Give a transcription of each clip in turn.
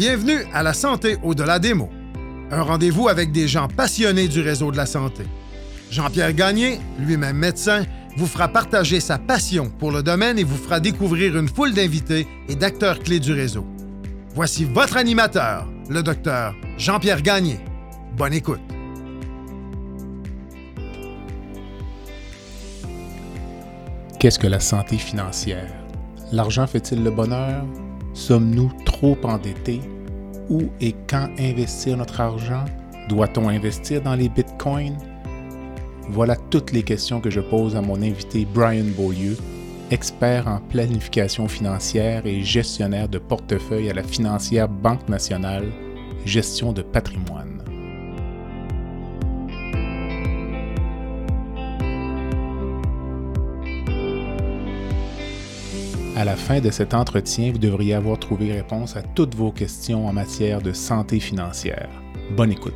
Bienvenue à la santé au-delà des mots. Un rendez-vous avec des gens passionnés du réseau de la santé. Jean-Pierre Gagné, lui-même médecin, vous fera partager sa passion pour le domaine et vous fera découvrir une foule d'invités et d'acteurs clés du réseau. Voici votre animateur, le docteur Jean-Pierre Gagné. Bonne écoute. Qu'est-ce que la santé financière? L'argent fait-il le bonheur? Sommes-nous trop endettés? Où et quand investir notre argent? Doit-on investir dans les bitcoins? Voilà toutes les questions que je pose à mon invité Brian Beaulieu, expert en planification financière et gestionnaire de portefeuille à la financière Banque nationale, gestion de patrimoine. À la fin de cet entretien, vous devriez avoir trouvé réponse à toutes vos questions en matière de santé financière. Bonne écoute.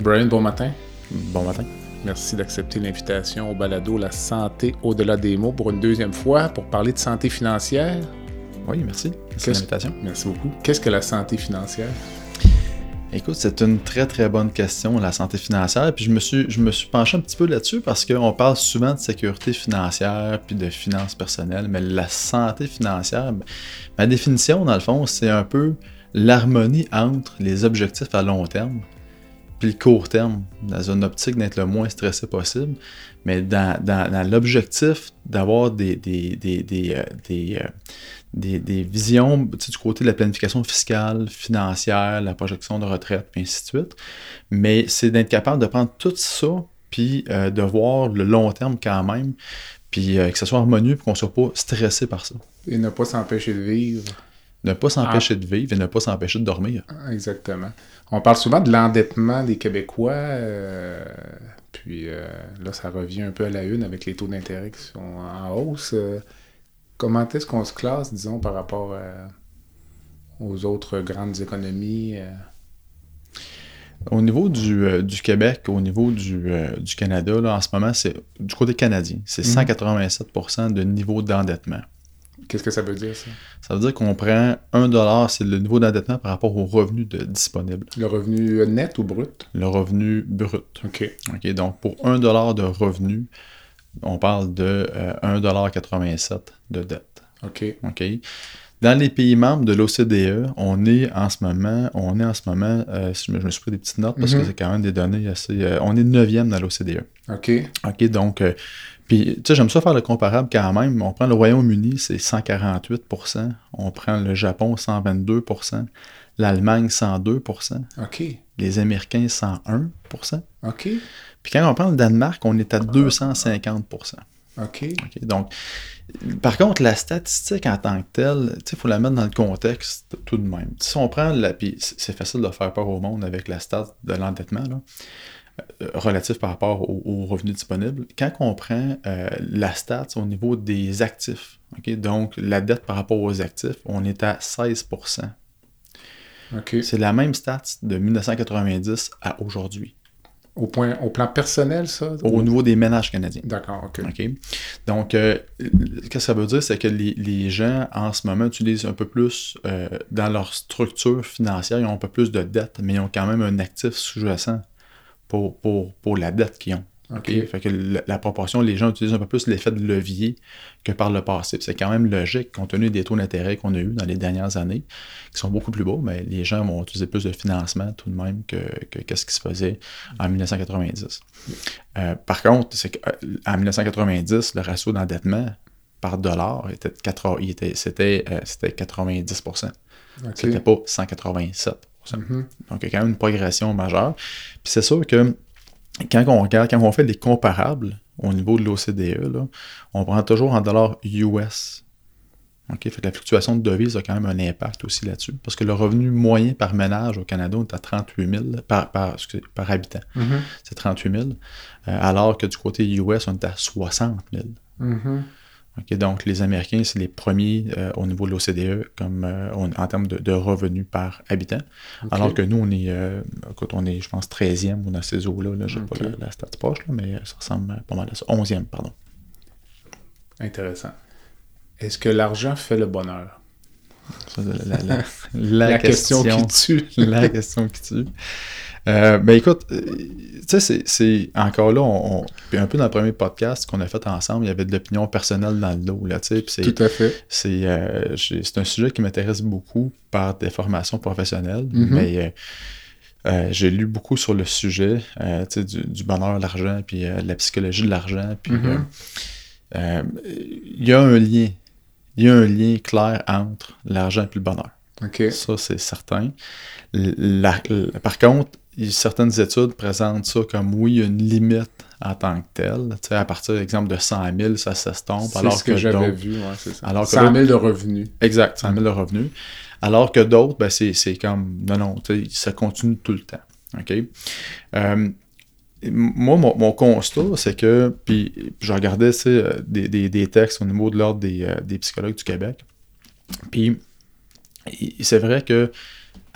Brian, bon matin. Bon matin. Merci d'accepter l'invitation au balado La santé au-delà des mots pour une deuxième fois pour parler de santé financière. Oui, merci. Merci de l'invitation. Merci beaucoup. Qu'est-ce que la santé financière? Écoute, c'est une très très bonne question, la santé financière. Puis je me suis, je me suis penché un petit peu là-dessus parce qu'on parle souvent de sécurité financière puis de finances personnelles, mais la santé financière, ben, ma définition, dans le fond, c'est un peu l'harmonie entre les objectifs à long terme puis le court terme, dans une optique d'être le moins stressé possible, mais dans, l'objectif d'avoir des, des, des, euh, euh, des, visions du côté de la planification fiscale, financière, la projection de retraite, puis ainsi de suite. Mais c'est d'être capable de prendre tout ça, puis euh, de voir le long terme quand même, puis que ce soit harmonieux, puis qu'on ne soit pas stressé par ça. Et ne pas s'empêcher de vivre. Ne pas s'empêcher ah. de vivre et ne pas s'empêcher de dormir. Exactement. On parle souvent de l'endettement des Québécois, euh, puis euh, là, ça revient un peu à la une avec les taux d'intérêt qui sont en hausse. Euh, comment est-ce qu'on se classe, disons, par rapport aux autres grandes économies? Au niveau du, Québec, au niveau du, Canada, là, en ce moment, c'est du côté canadien, c'est 187 mhm. de niveau d'endettement. Qu'est-ce que ça veut dire, ça? Ça veut dire qu'on prend 1 c'est le niveau d'endettement par rapport au revenu de, disponible. Le revenu net ou brut? Le revenu brut. OK. OK, donc pour 1 de revenu, on parle de 1,87 euh, de dette. OK. OK? Dans les pays membres de l'OCDE, on est en ce moment, on est en ce moment, euh, je, me, suis pris des petites notes parce que mhm. c'est quand même des données assez. Euh, on est 9e dans l'OCDE. OK. OK, donc puis, tu sais, j'aime ça faire le comparable quand même. On prend le Royaume-Uni, c'est 148% On prend le Japon, 122% L'Allemagne, 102% OK. Les Américains, 101% OK. Puis quand on prend le Danemark, on est à 250% OK. Donc, par contre, la statistique en tant que telle, il faut la mettre dans le contexte tout de même. Si on prend la. Puis c'est facile de faire peur au monde avec la stat de l'endettement, là. Euh, relatif par rapport aux, revenus disponibles. Quand on prend euh, la stat au niveau des actifs, donc la dette par rapport aux actifs, on est à 16% C'est la même stat de 1990 à aujourd'hui. Au, point, au plan personnel, ça? Au niveau des ménages canadiens. D'accord, OK. Donc, euh, ce que ça veut dire, c'est que les, gens, en ce moment, utilisent un peu plus, dans leur structure financière, ils ont un peu plus de dettes, mais ils ont quand même un actif sous-jacent pour, pour, la dette qu'ils ont. Fait que la, proportion, les gens utilisent un peu plus l'effet de levier que par le passé. C'est quand même logique, compte tenu des taux d'intérêt qu'on a eu dans les dernières années, qui sont beaucoup plus beaux, mais les gens vont utiliser plus de financement tout de même que, que, ce qui se faisait en 1990. Euh, par contre, c'est qu'en 1990, le ratio d'endettement par dollar était, c'était, euh, c'était 90% C'était pas 187 Mm-hmm. Donc, il y a quand même une progression majeure. Puis c'est sûr que quand on regarde, quand on fait des comparables au niveau de l'OCDE, on prend toujours en dollars US. OK? Fait que la fluctuation de devise a quand même un impact aussi là-dessus. Parce que le revenu moyen par ménage au Canada est à 38 000 par, par, par habitant. Mm-hmm. C'est 38 000. Euh, alors que du côté US, on est à 60 000. Donc, les Américains, c'est les premiers euh, au niveau de l'OCDE comme euh, en termes de, revenus par habitant. Alors que nous, on est, euh, on est, je pense, 13e ou dans ces eaux-là. Là, je n'ai pas la, stat poche, mais ça ressemble pas mal à ça. 11e, pardon. Intéressant. Est-ce que l'argent fait le bonheur? la, question, qui tue. la question qui tue. Euh, ben écoute, euh, tu sais, c'est encore là, on, un peu dans le premier podcast qu'on a fait ensemble, il y avait de l'opinion personnelle dans le dos, là, tu sais. Tout à fait. Euh, c'est un sujet qui m'intéresse beaucoup par des formations professionnelles, mm-hmm. mais j'ai lu beaucoup sur le sujet, tu sais, du, bonheur, l'argent, puis la psychologie de l'argent, puis mm-hmm. il y a un lien, il y a un lien clair entre l'argent et le bonheur. Ça, c'est certain. par contre, certaines études présentent ça comme oui, il y a une limite en tant que telle. Tu sais, à partir, exemple, de 100 000, ça s'estompe. C'est ce que, j'avais vu, ouais, c'est ça. Alors 100 000 de revenus. Exact, 100 000 de revenus. Alors que d'autres, ben, c'est comme, non, non, tu sais, ça continue tout le temps. OK? Euh, moi, mon, constat, c'est que, puis je regardais euh, des, des, des, textes au niveau de l'ordre des, euh, des psychologues du Québec, puis c'est vrai que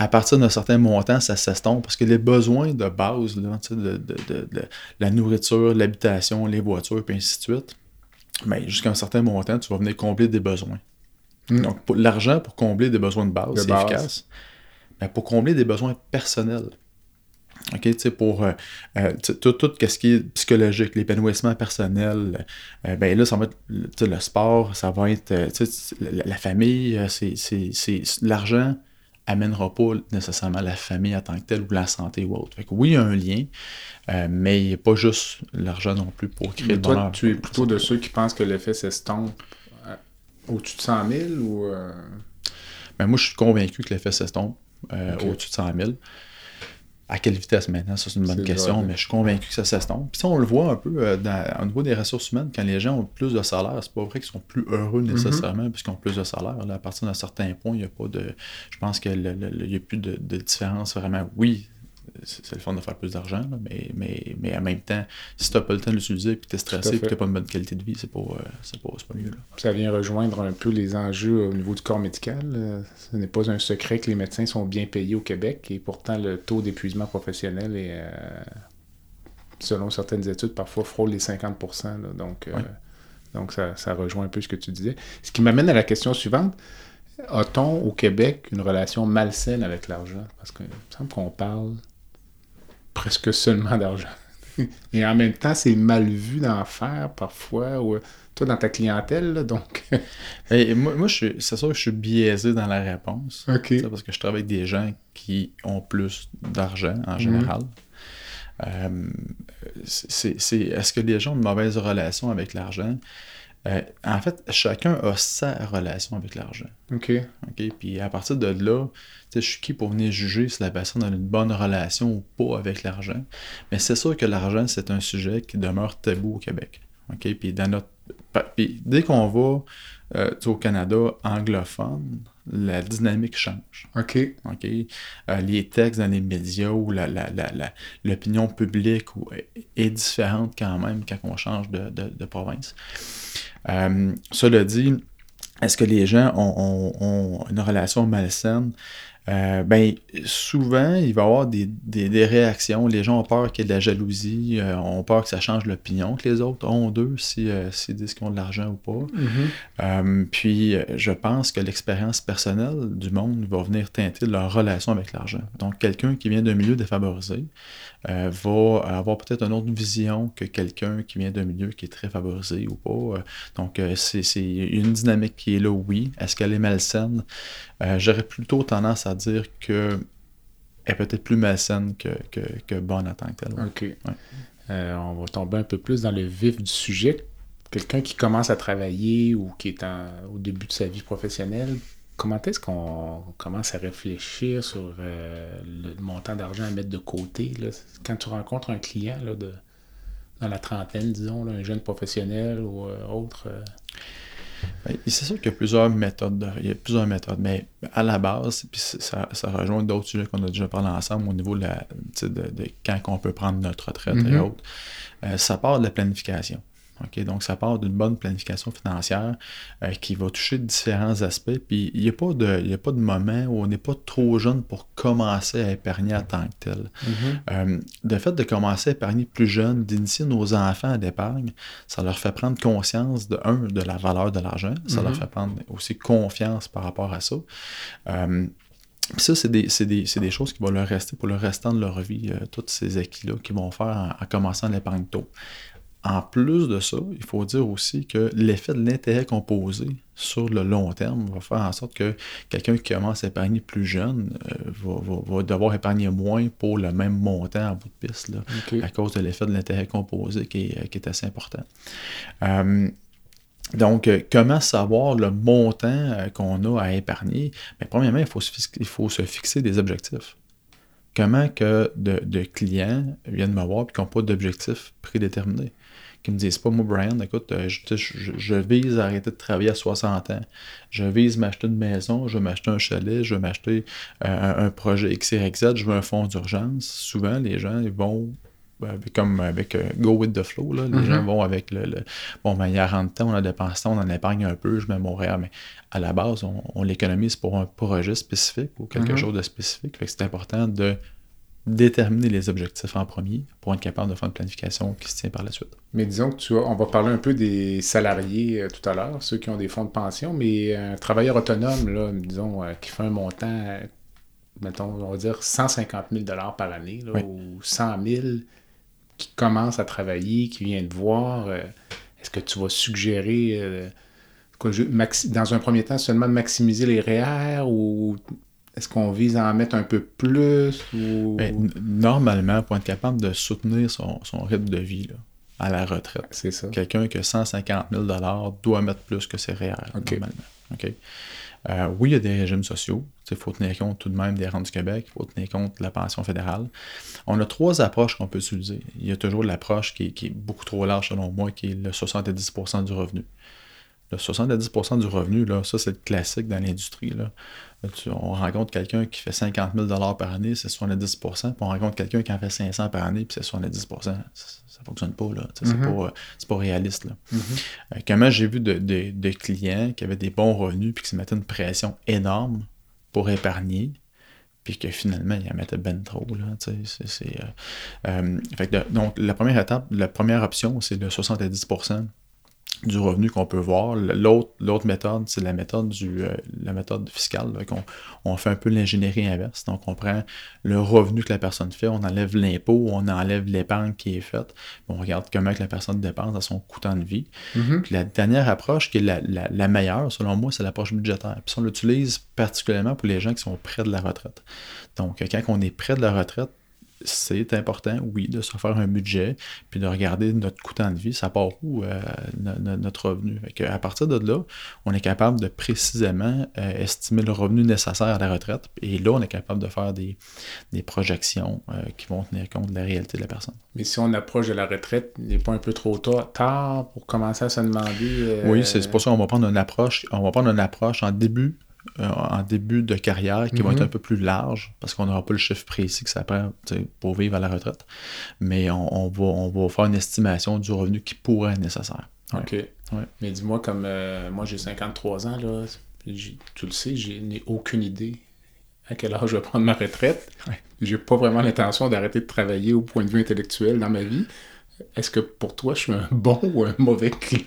à partir d'un certain montant, ça s'estompe parce que les besoins de base, là, de, de, la nourriture, l'habitation, les voitures, puis ainsi de suite, mais ben, jusqu'à un certain montant, tu vas venir combler des besoins. Hmm. Donc, l'argent pour combler des besoins de base, c'est efficace. Mais pour combler des besoins personnels, OK, tu sais, pour euh, euh, tout, tout ce qui est psychologique, l'épanouissement personnel, euh, ben là, ça va être le sport, ça va être la, la, famille, c'est l'argent, amènera pas nécessairement la famille en tant que telle ou la santé ou autre. Fait que oui, il y a un lien, euh, mais il n'y a pas juste l'argent non plus pour créer le bonheur. Tu es plutôt de ceux qui pensent que l'effet s'estompe euh, au-dessus de 100 000 ou. Euh? Ben, moi, je suis convaincu que l'effet s'estompe au-dessus de 100 000. À quelle vitesse maintenant, ça c'est une bonne question, mais je suis convaincu que ça s'estompe. Puis ça, on le voit un peu euh, au niveau des ressources humaines, quand les gens ont plus de salaire, c'est pas vrai qu'ils sont plus heureux mhm. nécessairement puisqu'ils ont plus de salaire. à partir d'un certain point, il n'y a pas de. Je pense qu'il n'y a plus de, de, différence vraiment. Oui, c'est le fun de faire plus d'argent, mais, mais, mais en même temps, si tu n'as pas le temps de l'utiliser, puis tu es stressé, puis tu n'as pas une bonne qualité de vie, c'est pas, euh, pas, pas, mieux. Là. Ça vient rejoindre un peu les enjeux au niveau du corps médical. Ce n'est pas un secret que les médecins sont bien payés au Québec, et pourtant le taux d'épuisement professionnel est, euh, selon certaines études, parfois frôle les 50 donc, euh, donc ça, ça rejoint un peu ce que tu disais. Ce qui m'amène à la question suivante. A-t-on au Québec une relation malsaine avec l'argent? Parce qu'il me semble qu'on parle presque seulement d'argent. Et en même temps, c'est mal vu d'en faire parfois, ou toi dans ta clientèle, donc. moi, moi c'est sûr que je suis biaisé dans la réponse. Parce que je travaille avec des gens qui ont plus d'argent en mhm. général. Euh, c'est, est-ce que les gens ont une mauvaise relation avec l'argent? Euh, en fait, chacun a sa relation avec l'argent. OK. OK? Puis à partir de là, je suis qui pour venir juger si la personne a une bonne relation ou pas avec l'argent. Mais c'est sûr que l'argent, c'est un sujet qui demeure tabou au Québec. OK? Puis dans notre. Puis dès qu'on va euh, au Canada anglophone, la dynamique change. OK. OK? Euh, les textes dans les médias ou l'opinion publique est différente quand même quand on change de, de province. Euh, cela dit, est-ce que les gens ont, une relation malsaine? Euh, ben, souvent, il va y avoir des, réactions. Les gens ont peur qu'il y ait de la jalousie, euh, ont peur que ça change l'opinion que les autres ont d'eux, si, s'ils disent qu'ils ont de l'argent ou pas. Mm-hmm. puis, je pense que l'expérience personnelle du monde va venir teinter leur relation avec l'argent. Donc, quelqu'un qui vient d'un milieu défavorisé, euh, va avoir peut-être une autre vision que quelqu'un qui vient d'un milieu qui est très favorisé ou pas. Euh, donc, euh, c'est une dynamique qui est là, oui. Est-ce qu'elle est malsaine? J'aurais plutôt tendance à dire que est peut-être plus malsaine que, que, bonne en tant que telle. OK. on va tomber un peu plus dans le vif du sujet. Quelqu'un qui commence à travailler ou qui est au début de sa vie professionnelle, comment est-ce qu'on commence à réfléchir sur euh, le montant d'argent à mettre de côté? Quand tu rencontres un client de, dans la trentaine, disons, un jeune professionnel ou euh, autre. Euh? Ben, c'est sûr qu'il y a plusieurs méthodes. il y a plusieurs méthodes, mais à la base, puis ça, rejoint d'autres sujets qu'on a déjà parlé ensemble au niveau de, de, quand on peut prendre notre retraite et mm-hmm. autres. ça part de la planification. Donc, ça part d'une bonne planification financière euh, qui va toucher différents aspects. Puis, il n'y a, pas de, a pas de moment où on n'est pas trop jeune pour commencer à épargner en tant que tel. Mm-hmm. le fait de commencer à épargner plus jeune, d'initier nos enfants à l'épargne, ça leur fait prendre conscience, de un, de la valeur de l'argent. Ça leur Mhm. fait prendre aussi confiance par rapport à ça. Euh, puis ça, c'est des, c'est des- c'est des choses qui vont leur rester pour le restant de leur vie, euh, tous ces acquis-là qu'ils vont faire en, en commençant l'épargne tôt. En plus de ça, il faut dire aussi que l'effet de l'intérêt composé sur le long terme va faire en sorte que quelqu'un qui commence à épargner plus jeune euh, va, va- va devoir épargner moins pour le même montant en bout de piste, là, à cause de l'effet de l'intérêt composé qui est, qui est assez important. Euh, donc, euh, comment savoir le montant qu'on a à épargner? Bien, premièrement, il faut, se fix- il faut se fixer des objectifs. Comment que de, de clients viennent me voir et qui n'ont pas d'objectif prédéterminé? Qui me disent pas, moi, Brian, écoute, euh, je, je- je vise à arrêter de travailler à 60 ans. Je vise m'acheter une maison, je veux m'acheter un chalet, je veux m'acheter euh, un, projet XYZ, je veux un fonds d'urgence. Souvent, les gens ils vont euh, comme avec euh, Go with the flow, là. les Mhm. gens vont avec le, le- bon, ben, il y a 40 temps, on a dépensé, on en épargne un peu, je mets mon REER, mais à la base, on, on l'économise pour un projet spécifique ou quelque Mhm. chose de spécifique. Fait que c'est important de déterminer les objectifs en premier pour être capable de faire une planification qui se tient par la suite. Mais disons que tu vois, on va parler un peu des salariés euh, tout à l'heure, ceux qui ont des fonds de pension, mais un travailleur autonome, là, disons, euh, qui fait un montant, mettons, on va dire 150 000 par année, là, Oui. ou 100 000, qui commence à travailler, qui vient te voir, euh, est-ce que tu vas suggérer, quoi, je- maxi- dans un premier temps, seulement de maximiser les REER ou est-ce qu'on vise à en mettre un peu plus ou... Ben, normalement, pour être capable de soutenir son, son rythme de vie là, à la retraite, C'est ça. quelqu'un qui a 150 000 doit mettre plus que ses REER, Ok. normalement. Euh, oui, il y a des régimes sociaux. Il faut tenir compte tout de même des rentes du Québec. Il faut tenir compte de la pension fédérale. On a trois approches qu'on peut utiliser. Il y a toujours l'approche qui, est- qui est beaucoup trop large, selon moi, qui est le 70% du revenu. Le 70% du revenu, là, ça, c'est le classique dans l'industrie. Tu- on rencontre quelqu'un qui fait 50 000 par année, c'est 70% puis on rencontre quelqu'un qui en fait 500 par année, puis c'est 70% Ça ne fonctionne pas. là. Mhm. C'est pas, réaliste. Là. Mhm. Euh, comment j'ai vu de, de- de clients qui avaient des bons revenus puis qui se mettaient une pression énorme pour épargner, puis que finalement, ils en mettaient ben trop. Là, c'est, euh, euh, donc, la première étape, la première option, c'est le 70% du revenu qu'on peut voir. L'autre, l'autre méthode, c'est la méthode du euh, la méthode fiscale, là, qu'on on fait un peu l'ingénierie inverse. Donc, on prend le revenu que la personne fait, on enlève l'impôt, on enlève l'épargne qui est faite, on regarde comment que la personne dépense à son coût de vie. Mhm. Puis la dernière approche, qui est la, la- la meilleure, selon moi, c'est l'approche budgétaire. Puis on l'utilise particulièrement pour les gens qui sont près de la retraite. Donc, quand on est près de la retraite, c'est important, oui, de se faire un budget, puis de regarder notre coût de vie, ça part où euh, no- no- notre revenu. À partir de là, on est capable de précisément euh, estimer le revenu nécessaire à la retraite. Et là, on est capable de faire des, des projections euh, qui vont tenir compte de la réalité de la personne. Mais si on approche de la retraite, il n'est pas un peu trop tard, tard pour commencer à se demander. Oui, c'est pour ça qu'on va prendre une approche. On va prendre une approche en début, en début de carrière qui va Mhm. être un peu plus large parce qu'on n'aura pas le chiffre précis que ça prend pour vivre à la retraite. Mais on, on va, on va faire une estimation du revenu qui pourrait être nécessaire. Ouais. OK. Ouais. Mais dis-moi, comme euh, moi j'ai 53 ans, là, tu le sais, je n'ai aucune idée à quel âge je vais prendre ma retraite. Ouais. J'ai pas vraiment l'intention d'arrêter de travailler au point de vue intellectuel dans ma vie. Est-ce que pour toi, je suis un bon ou un mauvais client?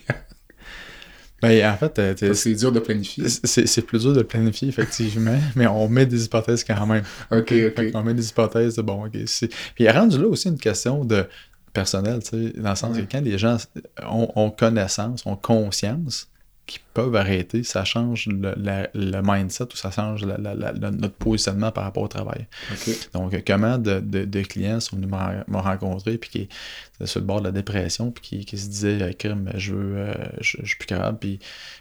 Ben, en fait, euh, C'est dur de planifier. c'est plus dur de planifier, effectivement, mais on met des hypothèses quand même. OK, OK. qu'on met des hypothèses de bon, ok. Puis il est rendu là aussi une question de personnel, tu sais, dans le sens Ouais. que quand les gens ont, ont connaissance, ont conscience qu'ils peuvent arrêter, ça change le, la- le mindset ou ça change la- la- notre positionnement par rapport au travail. Donc, euh, comment de, de- de clients sont venus me rencontrer puis qui étaient sur le bord de la dépression puis qui, qui se disaient euh, je veux euh, je, je suis plus capable puis,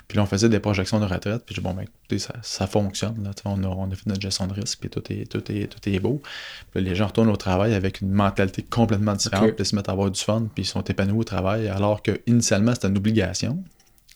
puis là on faisait des projections de retraite puis je dis bon ben écoutez ça, ça fonctionne là, on, a, on a fait notre gestion de risque puis tout est tout est tout est beau. Puis là, les gens retournent au travail avec une mentalité complètement différente puis ils se mettent à avoir du fun puis ils sont épanouis au travail alors que initialement c'était une obligation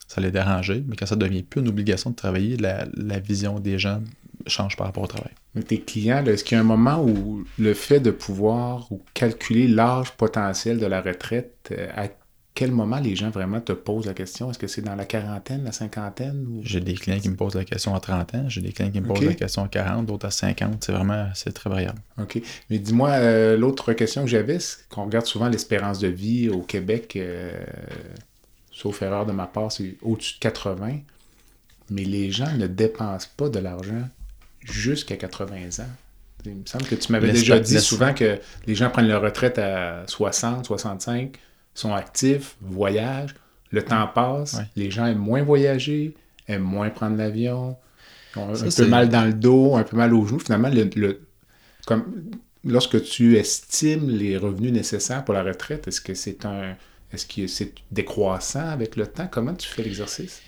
ça les dérangeait mais quand ça devient plus une obligation de travailler la, la vision des gens change par rapport au travail Mais tes clients, est-ce qu'il y a un moment où le fait de pouvoir ou calculer l'âge potentiel de la retraite, euh, à quel moment les gens vraiment te posent la question? Est-ce que c'est dans la quarantaine, la cinquantaine? Ou... J'ai des clients qui me posent la question à 30 ans, j'ai des clients qui me posent la question à 40, d'autres à 50. C'est vraiment, c'est très variable. OK. Mais dis-moi, euh, l'autre question que j'avais, c'est qu'on regarde souvent l'espérance de vie au Québec, euh, sauf erreur de ma part, c'est au-dessus de 80. Mais les gens ne dépensent pas de l'argent jusqu'à 80 ans. Il me semble que tu m'avais déjà dit souvent que les gens prennent leur retraite à 60, 65, sont actifs, voyagent, le temps passe, Ouais. les gens aiment moins voyager, aiment moins prendre l'avion, ont Ça, un peu mal dans le dos, un peu mal aux genoux. Finalement, le, le- comme, lorsque tu estimes les revenus nécessaires pour la retraite, est-ce que c'est un est-ce que c'est décroissant avec le temps? Comment tu fais l'exercice?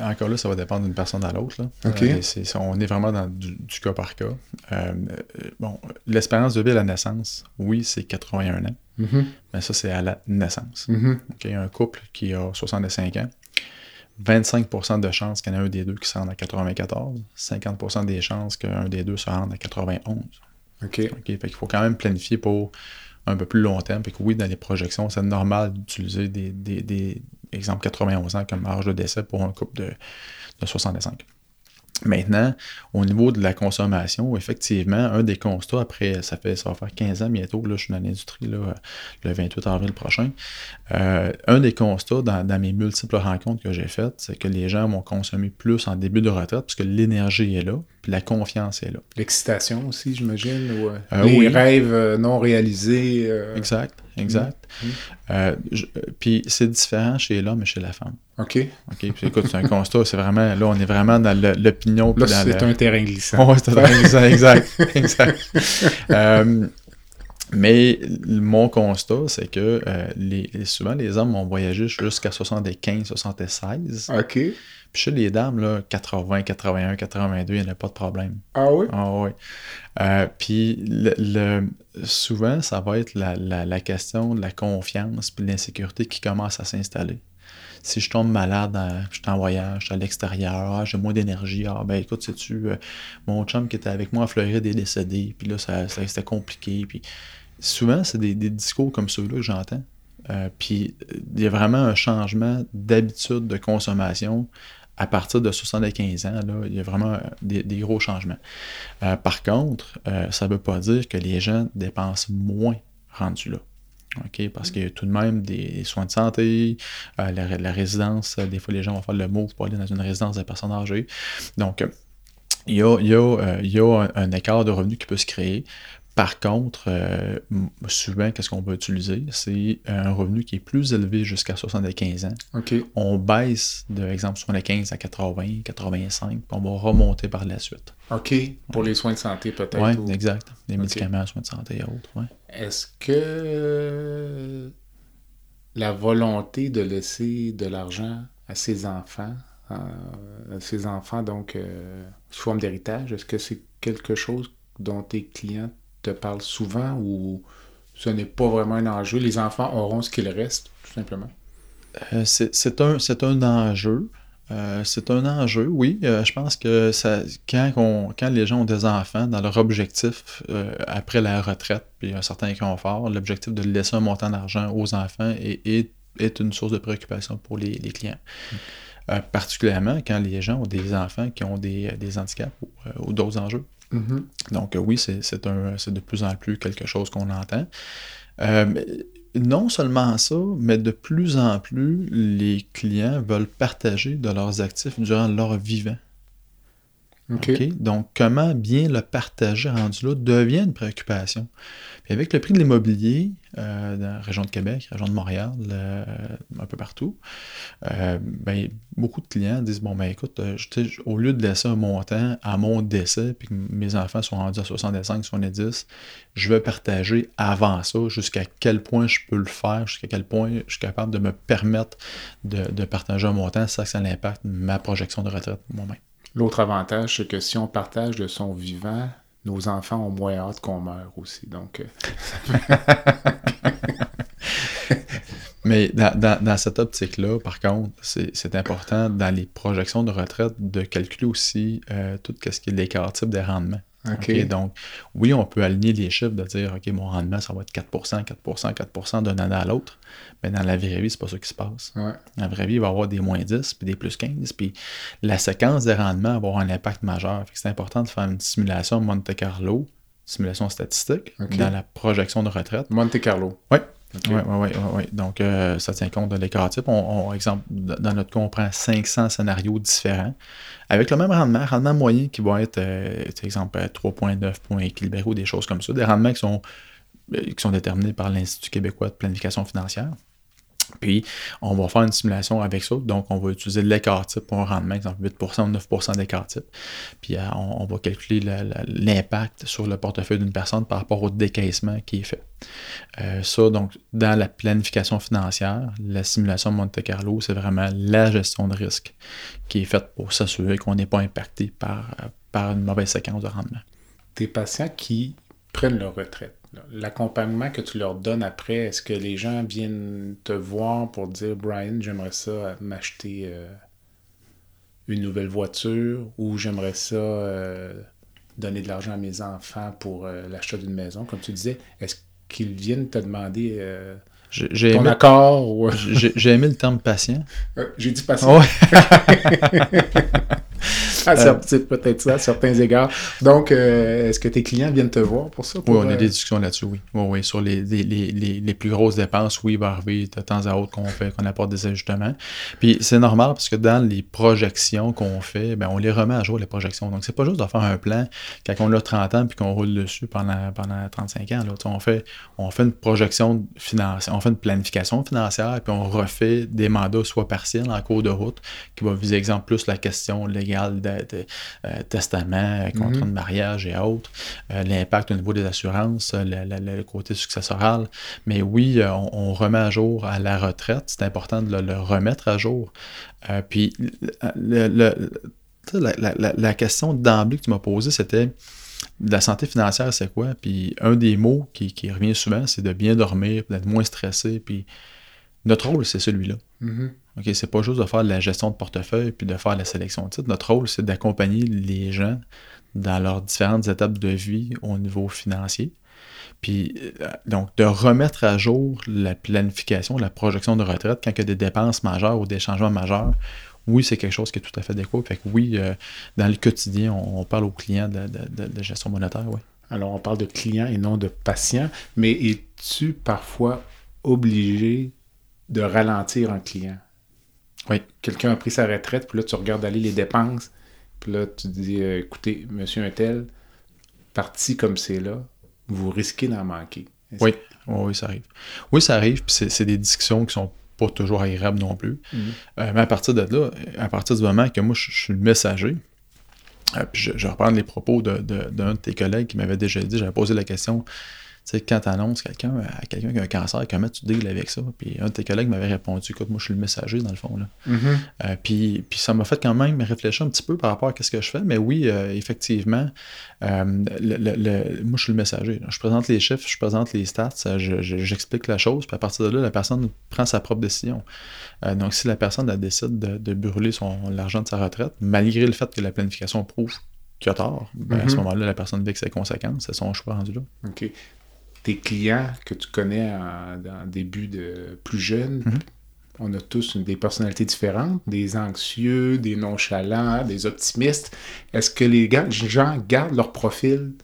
Encore là, ça va dépendre d'une personne à l'autre. Euh, on est vraiment dans du, du cas par cas. Euh, euh, bon, l'espérance de vie à la naissance, oui, c'est 81 ans, mais ça, c'est à la naissance. OK, un couple qui a 65 ans, 25% de chances qu'il y en a un des deux qui se rende à 94, 50% des chances qu'un des deux se rende à 91. OK. OK, fait qu'il faut quand même planifier pour un peu plus long terme. Fait que oui, dans les projections, c'est normal d'utiliser des, des, des exemples 91 ans comme âge de décès pour un couple de, de 65. Maintenant, au niveau de la consommation, effectivement, un des constats, après, ça fait ça va faire 15 ans bientôt, là, je suis dans l'industrie là, le 28 avril prochain. euh, un des constats dans, dans mes multiples rencontres que j'ai faites, c'est que les gens vont consommer plus en début de retraite parce que l'énergie est là, puis la confiance est là. L'excitation aussi, j'imagine. ou, euh, Euh, les oui. rêves non réalisés. euh, Exact, exact. Mm. Euh, puis c'est différent chez l'homme et chez la femme. OK. OK? Puis écoute, c'est un constat, c'est vraiment, là, on est vraiment dans l'opinion. Là, c'est le- un terrain glissant. Ouais, c'est un terrain glissant, exact, exact. Euh, mais mon constat, c'est que euh, les, souvent, les hommes vont voyager jusqu'à 75, 76. OK. Puis chez les dames, là, 80, 81, 82, il n'y en a pas de problème. Ah oui? Ah oui. Euh, puis le, le- souvent, ça va être la, la- la question de la confiance puis de l'insécurité qui commence à s'installer. Si je tombe malade, euh, je suis en voyage, je suis à l'extérieur, ah, j'ai moins d'énergie, ah ben écoute, sais-tu, euh, mon chum qui était avec moi en Floride est décédé, puis là, ça, ça- c'était compliqué. Puis souvent, c'est des, discours comme ceux-là que j'entends. Euh, puis il y a vraiment un changement d'habitude de consommation à partir de 75 ans, là, il y a vraiment des, gros changements. Euh, par contre, euh, ça ne veut pas dire que les gens dépensent moins rendus là. OK? Parce qu'il y a tout de même des soins de santé, la, résidence, des fois les gens vont faire le move pour aller dans une résidence de personnes âgées. Donc, il y a, un écart de revenus qui peut se créer. Par contre, euh, souvent, qu'est-ce qu'on va utiliser? C'est un revenu qui est plus élevé jusqu'à 75 ans on baisse de exemple 75 à 80, 85, puis on va remonter par la suite. OK. Pour les soins de santé, peut-être. Oui, ou- exact. Les Ok. médicaments, soins de santé et autres. Ouais. Est-ce que la volonté de laisser de l'argent à ses enfants, euh, à ses enfants donc euh, sous forme d'héritage, est-ce que c'est quelque chose dont tes clients te parlent souvent ou ce n'est pas vraiment un enjeu? Les enfants auront ce qu'il reste, tout simplement. Euh, c'est un, enjeu. Euh, c'est un enjeu, oui. Euh, je pense que ça, quand, on- quand les gens ont des enfants, dans leur objectif euh, après la retraite, puis un certain confort, l'objectif de laisser un montant d'argent aux enfants est, est, est une source de préoccupation pour les, les clients. Euh, particulièrement quand les gens ont des enfants qui ont des, des handicaps ou, ou d'autres enjeux. Donc euh, oui, c'est de plus en plus quelque chose qu'on entend. Euh, non seulement ça, mais de plus en plus, les clients veulent partager de leurs actifs durant leur vivant. Donc, comment bien le partager rendu là devient une préoccupation. Puis avec le prix de l'immobilier euh, dans la région de Québec, région de Montréal, euh, un peu partout, euh, ben, beaucoup de clients disent Bon, ben écoute, euh, au lieu de laisser un montant à mon décès, puis que mes enfants sont rendus à 65, 70, je vais partager avant ça jusqu'à quel point je peux le faire, jusqu'à quel point je suis capable de me permettre de, de partager un montant sans que ça impacte ma projection de retraite moi-même. L'autre avantage, c'est que si on partage de son vivant, nos enfants ont moins hâte qu'on meure aussi. Euh, Mais dans, dans- cette optique-là, par contre, c'est c'est important dans les projections de retraite de calculer aussi euh, tout ce qui est l'écart type des rendements. OK. OK, Donc, oui, on peut aligner les chiffres de dire, OK, mon rendement, ça va être 4% 4% 4% d'une année à l'autre. Mais dans la vraie vie, c'est pas ça qui se passe. Ouais. Dans la vraie vie, il va y avoir des moins 10, puis des plus 15, puis la séquence des rendements va avoir un impact majeur. Fait que C'est important de faire une simulation Monte Carlo, simulation statistique, dans la projection de retraite. Monte Carlo. Oui. Oui, oui, oui, oui. Donc, euh, ça tient compte de l'écart type. On, exemple, dans notre cas, on prend 500 scénarios différents avec le même rendement, rendement moyen qui va être, euh, exemple, euh, 3.9 points équilibrés ou des choses comme ça. Des rendements qui sont, euh, qui sont déterminés par l'Institut québécois de planification financière. Puis, on va faire une simulation avec ça. Donc, on va utiliser l'écart type pour un rendement, exemple 8% ou 9% d'écart type. Puis, euh, on, va calculer l'impact sur le portefeuille d'une personne par rapport au décaissement qui est fait. Euh, ça, donc, dans la planification financière, la simulation Monte Carlo, c'est vraiment la gestion de risque qui est faite pour s'assurer qu'on n'est pas impacté par, euh, par une mauvaise séquence de rendement. Tes patients qui prennent leur retraite, l'accompagnement que tu leur donnes après, est-ce que les gens viennent te voir pour dire Brian, j'aimerais ça m'acheter euh, une nouvelle voiture ou j'aimerais ça euh, donner de l'argent à mes enfants pour euh, l'achat d'une maison, comme tu disais, est-ce qu'ils viennent te demander J'ai ton aimé, accord ou... j'ai- j'ai aimé le terme patient. Euh, J'ai dit patient. Ouais. Ah, c'est- c'est peut-être ça à certains égards. Donc, euh, est-ce que tes clients viennent te voir pour ça? Oui, on a euh, des discussions là-dessus, oui. Oui, oui. Sur les, les, les, plus grosses dépenses, oui, il va arriver de temps à autre qu'on fait, qu'on apporte des ajustements. Puis c'est normal parce que dans les projections qu'on fait, ben, on les remet à jour, les projections. Donc, c'est pas juste de faire un plan quand on a 30 ans puis qu'on roule dessus pendant, pendant 35 ans. Là. On, fait, on fait une projection financière, on fait une planification financière puis on refait des mandats soit partiels en cours de route qui va viser, exemple, plus la question légale de, de, euh, testament, euh, contrat de mariage et autres, euh, l'impact au niveau des assurances, le, le- le côté successoral. Mais oui, on, on remet à jour à la retraite. C'est important de le, le remettre à jour. Euh, puis, le- la- la question d'emblée que tu m'as posée, c'était la santé financière, c'est quoi? Puis un des mots qui, qui revient souvent, c'est de bien dormir, d'être moins stressé. Puis notre rôle, c'est celui-là. mhm. OK, c'est pas juste de faire de la gestion de portefeuille puis de faire la sélection de titres. Notre rôle, c'est d'accompagner les gens dans leurs différentes étapes de vie au niveau financier. Puis, euh, donc, de remettre à jour la planification, la projection de retraite quand il y a des dépenses majeures ou des changements majeurs, oui, c'est quelque chose qui est tout à fait adéquat. Fait que oui, euh, dans le quotidien, on, on parle aux clients de, de- de- de gestion monétaire, oui. Alors, on parle de clients et non de patients, mais es-tu parfois obligé de ralentir un client? Oui. Quelqu'un a pris sa retraite, puis là, tu regardes aller les dépenses, puis là, tu dis, euh, écoutez, monsieur un tel, parti comme c'est là, vous risquez d'en manquer. Oui, oui, ça arrive. Oui, ça arrive, puis c'est des discussions qui sont pas toujours agréables non plus. Mhm. Euh, mais à partir de là, à partir du moment que moi, je, je suis le messager, euh, puis je, je reprends les propos de- de- d'un de, tes collègues qui m'avait déjà dit, j'avais posé la question, sais, quand tu annonces quelqu'un à quelqu'un qui a un cancer, comment tu deals avec ça? Puis un de tes collègues m'avait répondu, écoute, moi, je suis le messager, dans le fond, là. Mhm. Euh, puis, puis ça m'a fait quand même réfléchir un petit peu par rapport à ce que je fais. Mais oui, euh, effectivement, euh, le- le- le- moi, je suis le messager. Je présente les chiffres, je présente les stats, euh, je- je- j'explique la chose, puis à partir de là, la personne prend sa propre décision. Euh, donc, si la personne elle décide de, de brûler l'argent de sa retraite, malgré le fait que la planification prouve qu'il a tort, ben, à ce Mhm. moment-là, la personne vit ses conséquences, c'est son choix rendu là. OK. Tes clients que tu connais en, début de plus jeunes, Mhm. on a tous des personnalités différentes, des anxieux, des nonchalants, des optimistes. Est-ce que les gens gardent leur profil?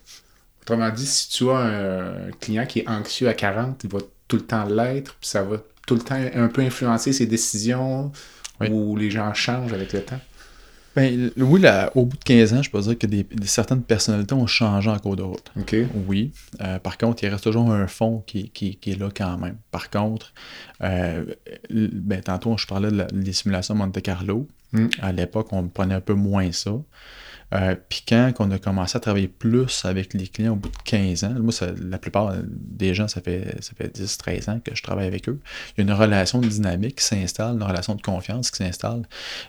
Autrement dit, si tu as un, client qui est anxieux à 40, il va tout le temps l'être, puis ça va tout le temps un peu influencer ses décisions, Oui. ou les gens changent avec le temps. Ben, oui, là, au bout de 15 ans, je peux dire que des, des- certaines personnalités ont changé en cours de route. Oui. Euh, par contre, il reste toujours un fond qui, qui- qui est là quand même. Par contre, euh, ben, tantôt, je parlais de la- des simulations Monte Carlo. Mm. À l'époque, on prenait un peu moins ça. Euh, Puis quand on a commencé à travailler plus avec les clients au bout de 15 ans, moi, la plupart des gens, ça fait, ça fait 10, 13 ans que je travaille avec eux. Il y a une relation dynamique qui s'installe, une relation de confiance qui s'installe.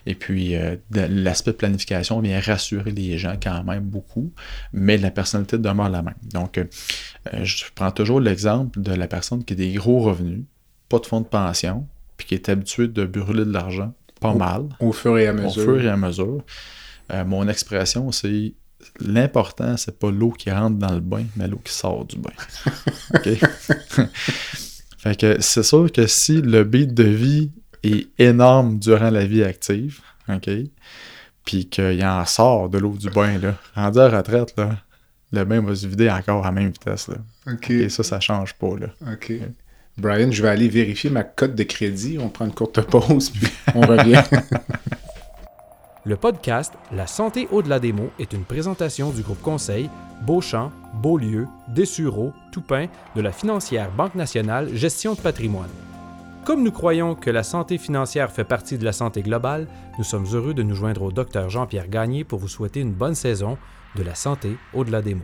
Et puis, euh, l'aspect planification vient rassurer les gens quand même beaucoup, mais la personnalité demeure la même. Donc, euh, je prends toujours l'exemple de la personne qui a des gros revenus, pas de fonds de pension, puis qui est habituée de brûler de l'argent pas mal Au fur et à au mesure. fur et à mesure. Euh, mon expression, c'est l'important, c'est pas l'eau qui rentre dans le bain, mais l'eau qui sort du bain. OK? fait que c'est sûr que si le beat de vie est énorme durant la vie active, OK? Puis qu'il en sort de l'eau du bain, là, rendu à retraite, là, le bain va se vider encore à la même vitesse. Là. OK. Et ça, ça change pas. Là. OK? Brian, je vais aller vérifier ma cote de crédit. On prend une courte pause, puis on revient. Le podcast La santé au-delà des mots est une présentation du groupe conseil Beauchamp, Beaulieu, Dessureau, Toupin de la financière Banque nationale Gestion de patrimoine. Comme nous croyons que la santé financière fait partie de la santé globale, nous sommes heureux de nous joindre au docteur Jean-Pierre Gagné pour vous souhaiter une bonne saison de la santé au-delà des mots.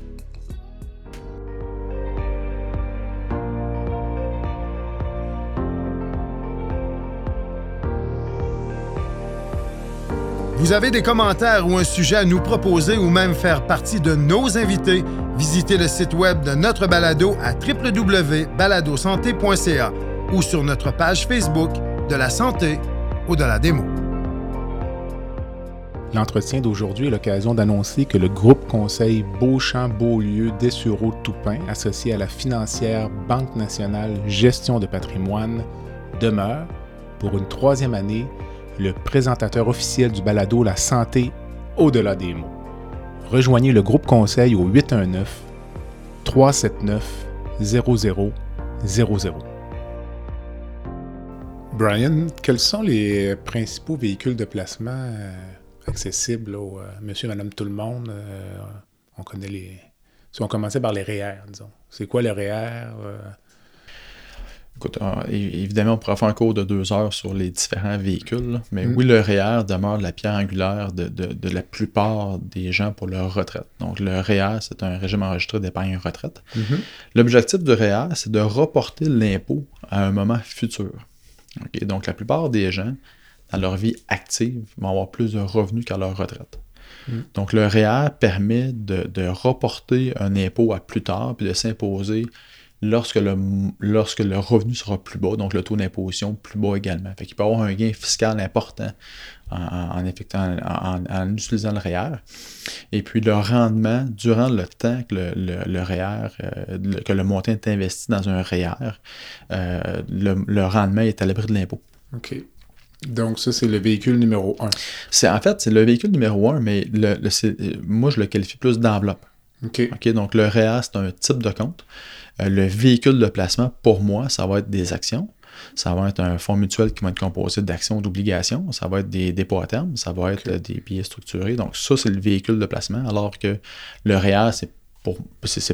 Vous avez des commentaires ou un sujet à nous proposer ou même faire partie de nos invités, visitez le site web de notre balado à www.baladosanté.ca ou sur notre page Facebook de la santé au-delà des mots. L'entretien d'aujourd'hui est l'occasion d'annoncer que le groupe conseil Beauchamp-Beaulieu Dessureau Toupin, associé à la financière Banque nationale Gestion de patrimoine, demeure, pour une troisième année, le présentateur officiel du balado La santé au-delà des mots. Rejoignez le groupe conseil au 819 379 0000. Brian, quels sont les principaux véhicules de placement euh, accessibles aux euh, monsieur, madame, tout le monde? Euh, on connaît les. Si on commençait par les REER, disons. C'est quoi le REER? Écoute, é- évidemment, on pourra faire un cours de deux heures sur les différents véhicules, là, mais Mm. oui, le REER demeure la pierre angulaire de, de- de la plupart des gens pour leur retraite. Donc, le REER, c'est un régime enregistré d'épargne retraite. L'objectif du REER, c'est de reporter l'impôt à un moment futur. Donc, la plupart des gens, dans leur vie active, vont avoir plus de revenus qu'à leur retraite. Mm. Donc, le REER permet de, de reporter un impôt à plus tard, puis de s'imposer lorsque le, lorsque le revenu sera plus bas, donc le taux d'imposition plus bas également. Fait qu'il peut y avoir un gain fiscal important en, effectuant- en- en- utilisant le REER. Et puis le rendement, durant le temps que le, le, le REER, euh, que le montant est investi dans un REER, euh, le, le rendement est à l'abri de l'impôt. OK. Donc, ça, c'est le véhicule numéro un. C'est en fait c'est le véhicule numéro un, mais le, le- euh, moi je le qualifie plus d'enveloppe. OK. OK, donc le REER, c'est un type de compte. Euh, le véhicule de placement, pour moi, ça va être des actions. Ça va être un fonds mutuel qui va être composé d'actions, d'obligations. Ça va être des dépôts à terme. Ça va être des billets structurés. Donc, ça, c'est le véhicule de placement. Alors que le REER, c'est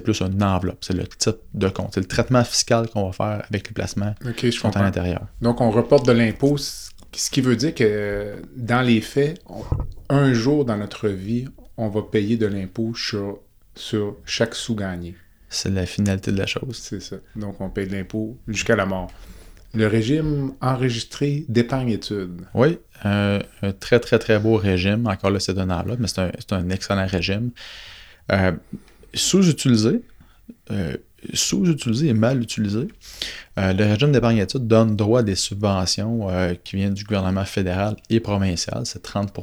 plus une enveloppe. C'est le type de compte. C'est le traitement fiscal qu'on va faire avec les placements OK, je qui sont à l'intérieur. Donc, on reporte de l'impôt, ce ce qui veut dire que dans les faits, on- un jour dans notre vie, on va payer de l'impôt sur, sur chaque sous gagné. C'est la finalité de la chose. C'est ça. Donc, on paye de l'impôt jusqu'à la mort. Le régime enregistré d'épargne-études. Oui, euh, un très, très, très beau régime. Encore là, c'est enveloppe, mais c'est un, excellent régime. Euh, sous-utilisé, euh, sous-utilisé et mal utilisé. Euh, le régime d'épargne études donne droit à des subventions euh, qui viennent du gouvernement fédéral et provincial, c'est 30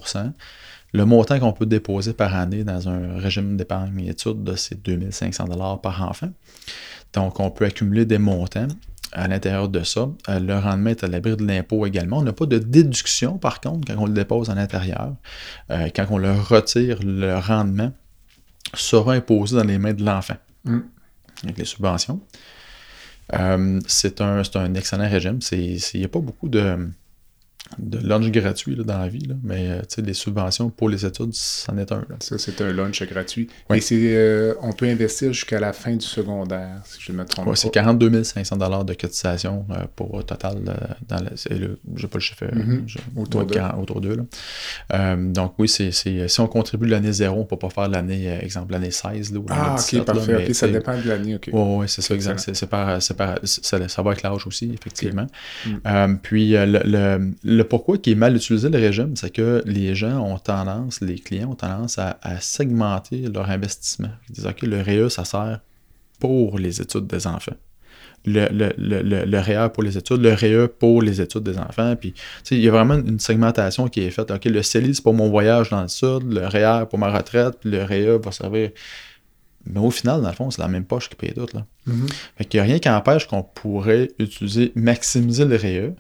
Le montant qu'on peut déposer par année dans un régime d'épargne études, là, c'est 2500 par enfant. Donc, on peut accumuler des montants à l'intérieur de ça. Euh, le rendement est à l'abri de l'impôt également. On n'a pas de déduction, par contre, quand on le dépose à l'intérieur. Euh, quand on le retire, le rendement sera imposé dans les mains de l'enfant Mm. avec les subventions. Euh, c'est un, excellent régime. Il n'y a pas beaucoup de, de lunch gratuit là, dans la vie, là. mais euh, tu sais, des subventions pour les études, c'en est un. là. Ça, c'est un lunch gratuit. Oui. Et c'est, euh, on peut investir jusqu'à la fin du secondaire, si je ne me trompe Ouais, pas. c'est 42 500 de cotisation euh, pour au total dans le, le- j'ai pas le chiffre je- Autour ouais, de. 40 autour d'eux là. Donc oui c'est, c'est- si on contribue l'année 0 on peut pas faire l'année exemple l'année 16 là, ou l'année Ah, 17, ok, parfait. mais ça dépend de l'année, ok. Oui, ouais, c'est ça, exact. C'est, par, c'est par- ça, ça va avec l'âge aussi, effectivement. Mm. Puis, le, le- le pourquoi qui est mal utilisé le régime, c'est que les gens ont tendance, les clients ont tendance à, à segmenter leur investissement. Ils disent, OK, le REA, ça sert pour les études des enfants. Le, le, le, le, le REER pour les études, le REE pour les études des enfants. Puis, il y a vraiment une segmentation qui est faite. OK, le CELI, c'est pour mon voyage dans le sud, le REER pour ma retraite, puis le REA va servir. Mais au final, dans le fond, c'est la même poche qui paye tout. Là. Mhm. Fait qu'il n'y a rien qui empêche qu'on pourrait utiliser, maximiser le REA,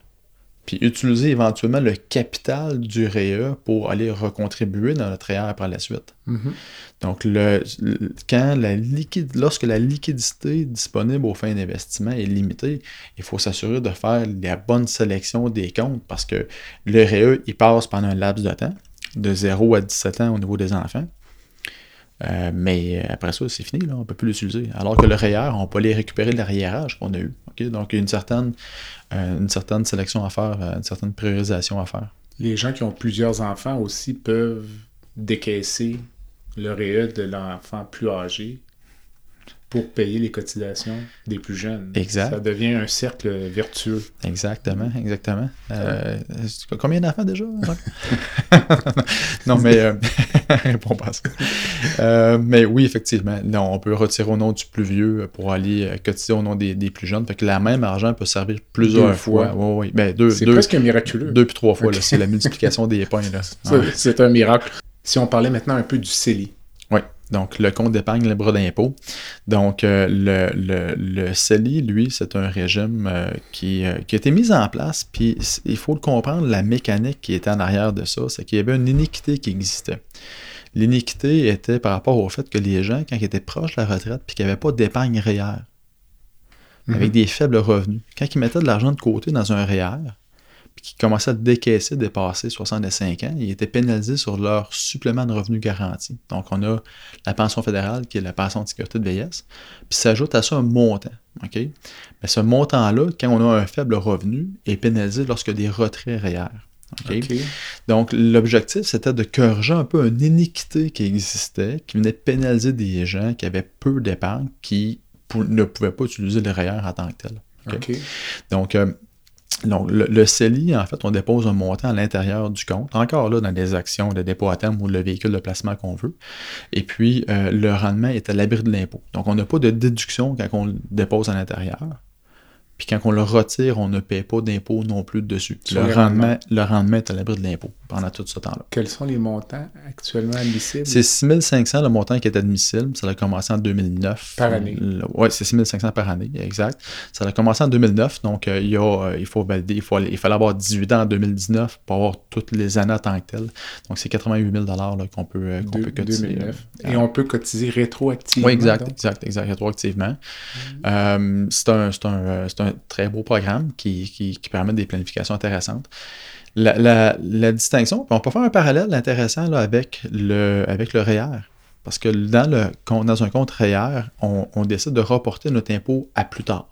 puis utiliser éventuellement le capital du REA pour aller recontribuer dans notre REER par la suite. Mhm. Donc, le, le- quand la liquide, lorsque la liquidité disponible aux fins d'investissement est limitée, il faut s'assurer de faire la bonne sélection des comptes parce que le REA, il passe pendant un laps de temps, de 0 à 17 ans au niveau des enfants. Euh, mais après ça, c'est fini, on ne peut plus l'utiliser. Alors que le REER, on peut aller récupérer l'arriérage qu'on a eu. Donc, il y a une certaine, euh, sélection à faire, euh, une certaine priorisation à faire. Les gens qui ont plusieurs enfants aussi peuvent décaisser le REE de l'enfant plus âgé pour payer les cotisations des plus jeunes. Exact. Ça devient un cercle vertueux. Exactement, exactement. Euh, c'est- combien d'enfants déjà? non, mais euh, réponds pas à ça. Euh, mais oui, effectivement. Non, on peut retirer au nom du plus vieux pour aller cotiser au nom des, des plus jeunes. Fait que la même argent peut servir plusieurs Deux fois. fois. Oui, oui. Ben, deux, C'est deux, presque miraculeux. deux puis trois fois. C'est la multiplication des. Ça, Ouais. C'est un miracle. Si on parlait maintenant un peu du CELI. Donc le compte d'épargne libre d'impôt. Donc euh, le, le, le CELI, lui, c'est un régime euh, qui, euh, qui a été mis en place, puis il faut le comprendre, la mécanique qui était en arrière de ça, c'est qu'il y avait une iniquité qui existait. L'iniquité était par rapport au fait que les gens, quand ils étaient proches de la retraite, puis qu'ils n'avaient pas d'épargne réelle, avec des faibles revenus, quand ils mettaient de l'argent de côté dans un REER, puis qu'ils commençaient à décaisser dépasser 65 ans, ils étaient pénalisés sur leur supplément de revenus garanti. Donc, on a la pension fédérale, qui est la pension de sécurité de vieillesse, puis s'ajoute à ça un montant. OK? Mais ce montant-là, quand on a un faible revenu, est pénalisé lorsque des retraits REER. Donc, l'objectif, c'était de corriger un peu une iniquité qui existait, qui venait pénaliser des gens qui avaient peu d'épargne, qui ne pouvaient pas utiliser le REER en tant que tel. Donc, euh, donc, le, le CELI, en fait, on dépose un montant à l'intérieur du compte, encore là, dans des actions de dépôt à terme ou le véhicule de placement qu'on veut. Et puis, euh, le rendement est à l'abri de l'impôt. Donc, on n'a pas de déduction quand on le dépose à l'intérieur. Puis quand on le retire, on ne paie pas d'impôt non plus dessus. Le rendement, le rendement est à l'abri de l'impôt pendant tout ce temps-là. Quels sont les montants actuellement admissibles? C'est 6500 le montant qui est admissible. Ça a commencé en 2009. Par année. Oui, c'est 6500 par année, exact. Ça a commencé en 2009, donc euh, il, y a, euh, il faut valider, il, faut il fallait avoir 18 ans en 2019 pour avoir toutes les années en tant que telles. Donc c'est 88 000 là, qu'on peut, euh, peut cotiser. 2009. Et on peut cotiser rétroactivement. oui, exact, donc? exact, exact, rétroactivement. C'est un, c'est un, euh, c'est un très beau programme qui, qui, qui permet des planifications intéressantes. La, la, la distinction, on peut faire un parallèle intéressant là, avec, le, avec le REER. Parce que dans, le, dans un compte REER, on, on décide de reporter notre impôt à plus tard.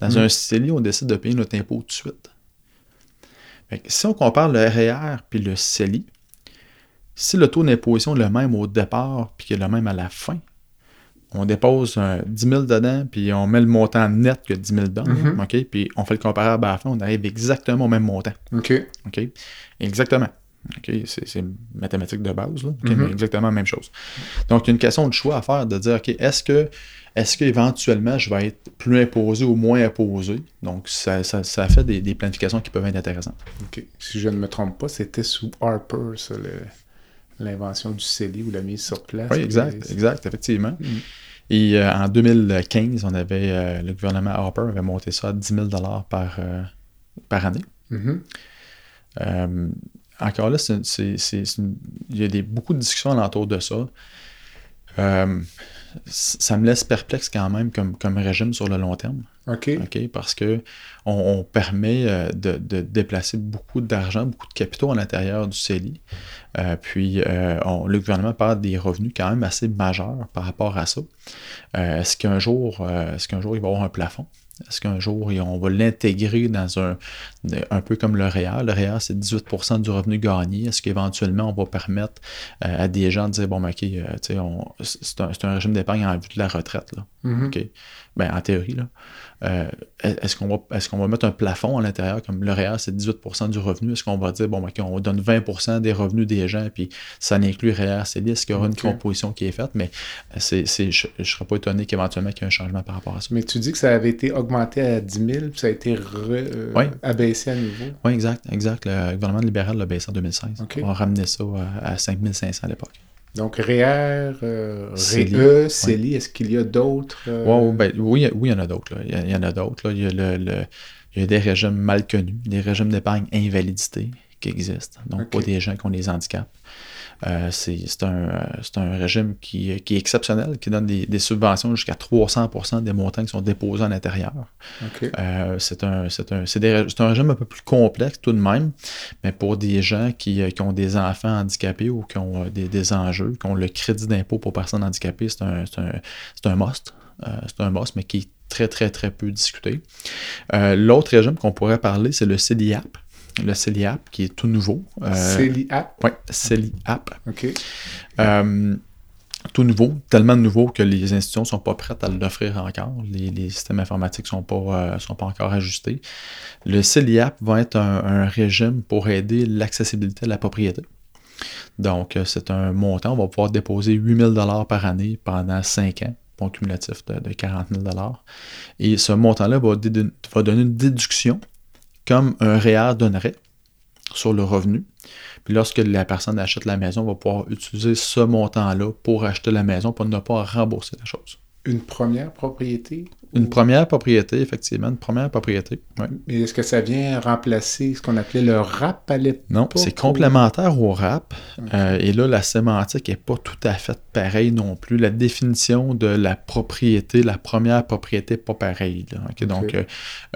Dans Mm. un CELI, on décide de payer notre impôt tout de suite. Fait que si on compare le REER puis le CELI, si le taux d'imposition est le même au départ puis qu'il est le même à la fin, on dépose un 10 000 dedans, puis on met le montant net que 10 000 dedans, Mhm. OK? Puis on fait le comparable à la fin, on arrive exactement au même montant, OK. OK? Exactement. OK? C'est mathématique de base, là. OK? Mhm. Mais exactement la même chose. Donc, il y a une question de choix à faire, de dire, OK, est-ce que est-ce qu'éventuellement, je vais être plus imposé ou moins imposé? Donc, ça, ça, ça fait des, des planifications qui peuvent être intéressantes. OK. Si je ne me trompe pas, c'était sous Harper, ça, le- l'invention du CELI ou la mise sur place. Oui, exact, Et- exact, effectivement. Mhm. Et euh, en 2015, on avait, euh, le gouvernement Harper avait monté ça à 10 000 par, euh, par année. Mhm. Euh, encore là, c'est- il y a des, beaucoup de discussions alentour de ça. Euh, ça me laisse perplexe quand même comme, comme régime sur le long terme. OK. OK, parce que on, on permet euh, de, de déplacer beaucoup d'argent, beaucoup de capitaux à l'intérieur du CELI. Euh, puis euh, on- le gouvernement parle des revenus quand même assez majeurs par rapport à ça. Euh, est-ce qu'un jour, est-ce qu'un jour il va y avoir un plafond? Est-ce qu'un jour, on va l'intégrer dans un, un peu comme le REER? Le REER, c'est 18% du revenu gagné. Est-ce qu'éventuellement, on va permettre à des gens de dire, bon, ben, OK, tu sais, on- c'est un, c'est un régime d'épargne en vue de la retraite, là. Mhm. OK. Ben, en théorie, là. Euh, est-ce qu'on va, est qu'on va mettre un plafond à l'intérieur, comme le REER, c'est 18% du revenu? Est-ce qu'on va dire, bon, ben, OK, on donne 20% des revenus des gens, puis ça inclut REER, CELI? Est-ce qu'il y aura une composition qui est faite? Mais euh, c'est, je ne serais pas étonné qu'éventuellement qu'il y ait un changement par rapport à ça. Mais tu dis que ça avait été augmenté à 10 000, puis ça a été re- euh, Oui. abaissé à nouveau. Oui, exact, exact. Le gouvernement libéral l'a baissé en 2016. OK. On a ramené ça à, à 5500 à l'époque. Donc, REER, euh, CELI. REE, CELI, est-ce qu'il y a d'autres? euh, ben, oui, oui, il y en a d'autres. Il y, a- il y en a d'autres. il y a des régimes mal connus, des régimes d'épargne invalidité qui existent. Donc, Ok. pas des gens qui ont des handicaps. Euh, c'est c'est un, euh, c'est un régime qui, qui est exceptionnel, qui donne des, des subventions jusqu'à 300 des montants qui sont déposés à l'intérieur. Euh, c'est un, c'est un, c'est des- c'est un régime un peu plus complexe tout de même, mais pour des gens qui, qui ont des enfants handicapés ou qui ont des, des enjeux, qui ont le crédit d'impôt pour personnes handicapées, c'est un, c'est un, c'est un must. Euh, c'est un must, mais qui est très, très, très peu discuté. Euh, L'autre régime qu'on pourrait parler, c'est le CELIAP. Le CELIAP, qui est tout nouveau. Euh, CELIAP, ouais, CELIAP. OK. Euh, tout nouveau, tellement nouveau que les institutions ne sont pas prêtes à l'offrir encore. Les, les systèmes informatiques ne sont, pas, euh, sont pas encore ajustés. Le CELIAP va être un, un régime pour aider l'accessibilité à la propriété. Donc, c'est un montant. On va pouvoir déposer 8 000 par année pendant 5 ans, pour un cumulatif de, de 40 000 Et ce montant-là va donner une déduction comme un REER donnerait sur le revenu. Puis lorsque la personne achète la maison, on va pouvoir utiliser ce montant-là pour acheter la maison pour ne pas rembourser la chose. Une première propriété? Une Ou- première propriété, effectivement, une première propriété. ouais. Mais est-ce que ça vient remplacer ce qu'on appelait le RAP à l'époque? Non, c'est complémentaire au RAP. Euh, et là, la sémantique n'est pas tout à fait pareille non plus. La définition de la propriété, la première propriété, n'est pas pareille. Donc, euh,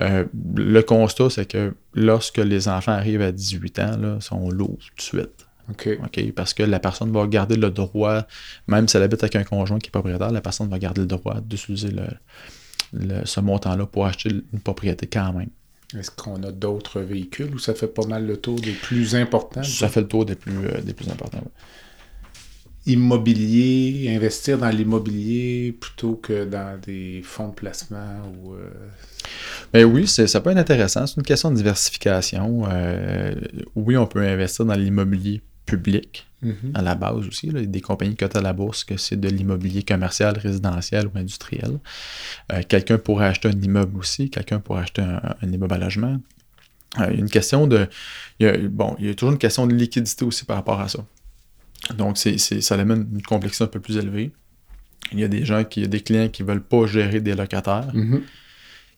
euh, le constat, c'est que lorsque les enfants arrivent à 18 ans, là, ils sont lourds tout de suite. OK. OK? Parce que la personne va garder le droit, même si elle habite avec un conjoint qui est propriétaire, la personne va garder le droit d'utiliser le, le- ce montant-là pour acheter une propriété quand même. Est-ce qu'on a d'autres véhicules ou ça fait pas mal le tour des plus importants? Ça fait le tour des plus, euh, des plus importants. Immobilier, investir dans l'immobilier plutôt que dans des fonds de placement ou... euh, Mais oui, ça peut être intéressant. C'est une question de diversification. Euh, oui, on peut investir dans l'immobilier public mhm. à la base aussi. là. Il y a des compagnies cotées à la bourse que c'est de l'immobilier commercial, résidentiel ou industriel. Euh, quelqu'un pourrait acheter un immeuble aussi. Quelqu'un pourrait acheter un, un immeuble à logement. Euh, il y a une question de. il y a- bon, il y a toujours une question de liquidité aussi par rapport à ça. Donc, c'est, c'est- ça amène une complexité un peu plus élevée. Il y a des gens qui, il y a des clients qui ne veulent pas gérer des locataires Mhm.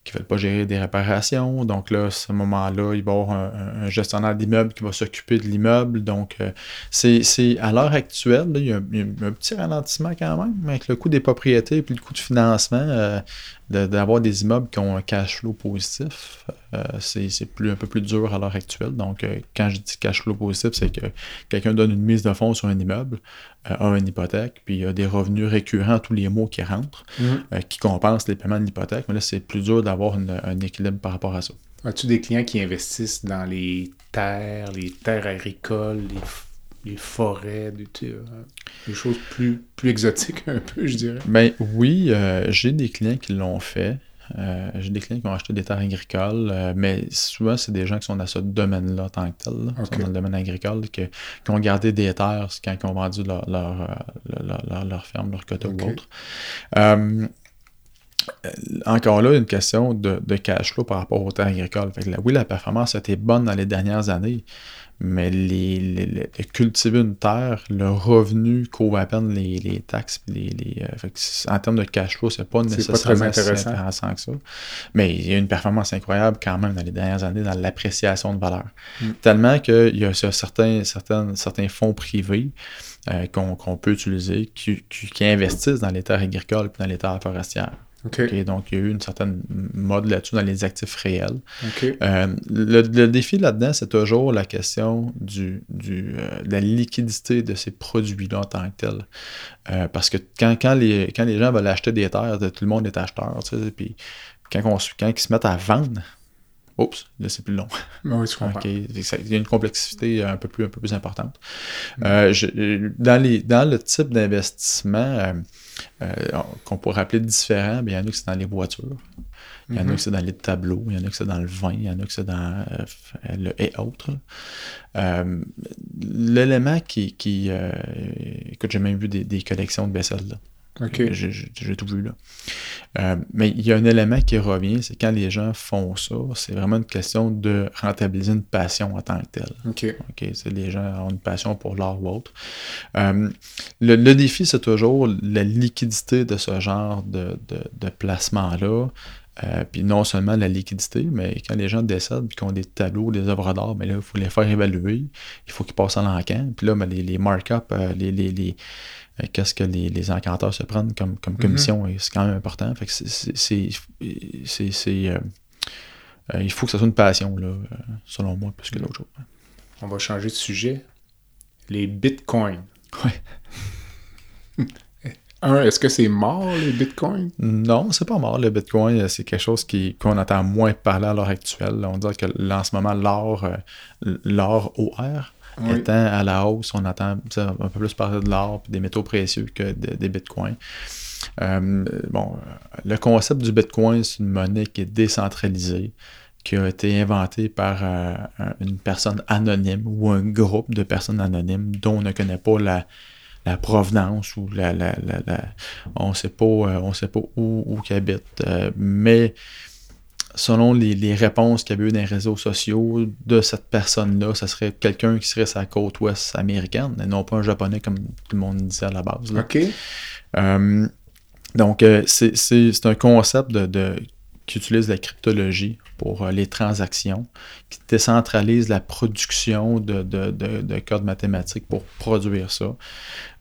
Qui ne veulent pas gérer des réparations. Donc là, à ce moment-là, il va y avoir un, un- gestionnaire d'immeuble qui va s'occuper de l'immeuble. Donc, euh, c'est à l'heure actuelle, là, il, y a, un petit ralentissement quand même, avec le coût des propriétés et puis le coût du financement, euh, de- d'avoir des immeubles qui ont un cash flow positif, euh, c'est plus, un peu plus dur à l'heure actuelle. Donc, euh, quand je dis cash flow positif, c'est que quelqu'un donne une mise de fonds sur un immeuble, euh, a une hypothèque, puis il y a des revenus récurrents tous les mois qui rentrent Mhm. qui compensent les paiements de l'hypothèque. Mais là, c'est plus dur d'avoir un équilibre par rapport à ça. As-tu des clients qui investissent dans les terres, les terres agricoles, les, les forêts, des, euh, des choses plus, plus exotiques un peu, je dirais? Ben oui, euh, j'ai des clients qui l'ont fait. Euh, j'ai des clients qui ont acheté des terres agricoles, euh, mais souvent, c'est des gens qui sont dans ce domaine-là tant que tel, là, qui sont dans le domaine agricole, que- qui ont gardé des terres quand ils ont vendu leur, leur, leur, ferme, leur Ok. ou autre. Euh, encore là, une question de, de cash flow par rapport aux terres agricoles. Fait que là, oui, la performance a été bonne dans les dernières années, mais les, les- les- cultiver une terre, le revenu couvre à peine les, les taxes. puis Les, les, euh, en termes de cash flow, c'est pas C'est pas nécessairement très si intéressant. intéressant que ça. Mais il y a une performance incroyable quand même dans les dernières années dans l'appréciation de valeur. Mm. Tellement qu'il y a ce- certains, certains, certains fonds privés euh, qu'on qu'on peut utiliser qui, qui- qui investissent dans les terres agricoles et dans les terres forestières. Donc, il y a eu une certaine mode là-dessus dans les actifs réels. Euh, le, le défi là-dedans, c'est toujours la question du, du, euh, de la liquidité de ces produits-là en tant que tel. Euh, parce que quand, quand, les, quand les gens veulent acheter des terres, tout le monde est acheteur. tu sais, Puis quand, on, quand ils se mettent à vendre, oups, là c'est plus long. Oui, je comprends. Il y a une complexité un peu plus, un peu plus importante. Euh, je- dans, les, dans le type d'investissement qu'on pourrait appeler différent, bien, il y en a qui c'est dans les voitures. Il y en a Mhm. qui c'est dans les tableaux, il y en a qui c'est dans le vin, il y en a qui c'est dans euh, le et autres. Euh, L'élément qui. qui euh, écoute, j'ai même vu des, des collections de vaisselle. Là. J'ai tout vu là. Euh, mais il y a un élément qui revient, c'est quand les gens font ça, c'est vraiment une question de rentabiliser une passion en tant que telle. OK. C'est les gens ont une passion pour l'art ou autre. Euh, le, le défi, c'est toujours la liquidité de ce genre de, de- de placement-là. Euh, puis non seulement la liquidité, mais quand les gens décèdent et qu'ils ont des tableaux, des œuvres d'art, mais là, il faut les faire évaluer. Il faut qu'ils passent en l'encan. Puis là, ben, les, les markups, les, les, les- euh, qu'est-ce que les, les se prennent comme, comme commission, et c'est quand même important. Fait que c'est- euh, euh, il faut que ça soit une passion, là, selon moi, plus que d'autres choses. On va changer de sujet. Les bitcoins. Ouais. Un, est-ce que c'est mort, les bitcoins? Non, c'est pas mort. Le Bitcoin, c'est quelque chose qui, qu'on entend moins parler à l'heure actuelle. On dirait que là, en ce moment, l'or, l'or OR Étant à la hausse, on sais, un peu plus parler de l'or et des métaux précieux que de- des bitcoins. Euh, bon, le concept du bitcoin, c'est une monnaie qui est décentralisée, qui a été inventée par euh, un- une personne anonyme ou un groupe de personnes anonymes dont on ne connaît pas la, provenance ou la, on euh, on sait pas où, où. Euh, mais selon les, les réponses qu'il y avait eu dans les réseaux sociaux de cette personne-là, ça serait quelqu'un qui serait sa côte ouest américaine, et non pas un japonais comme tout le monde disait à la base. là. OK. Euh, donc, euh, c'est- un concept de, de- qui utilise la cryptologie pour euh, les transactions, qui décentralise la production de, de, de- de codes mathématiques pour produire ça.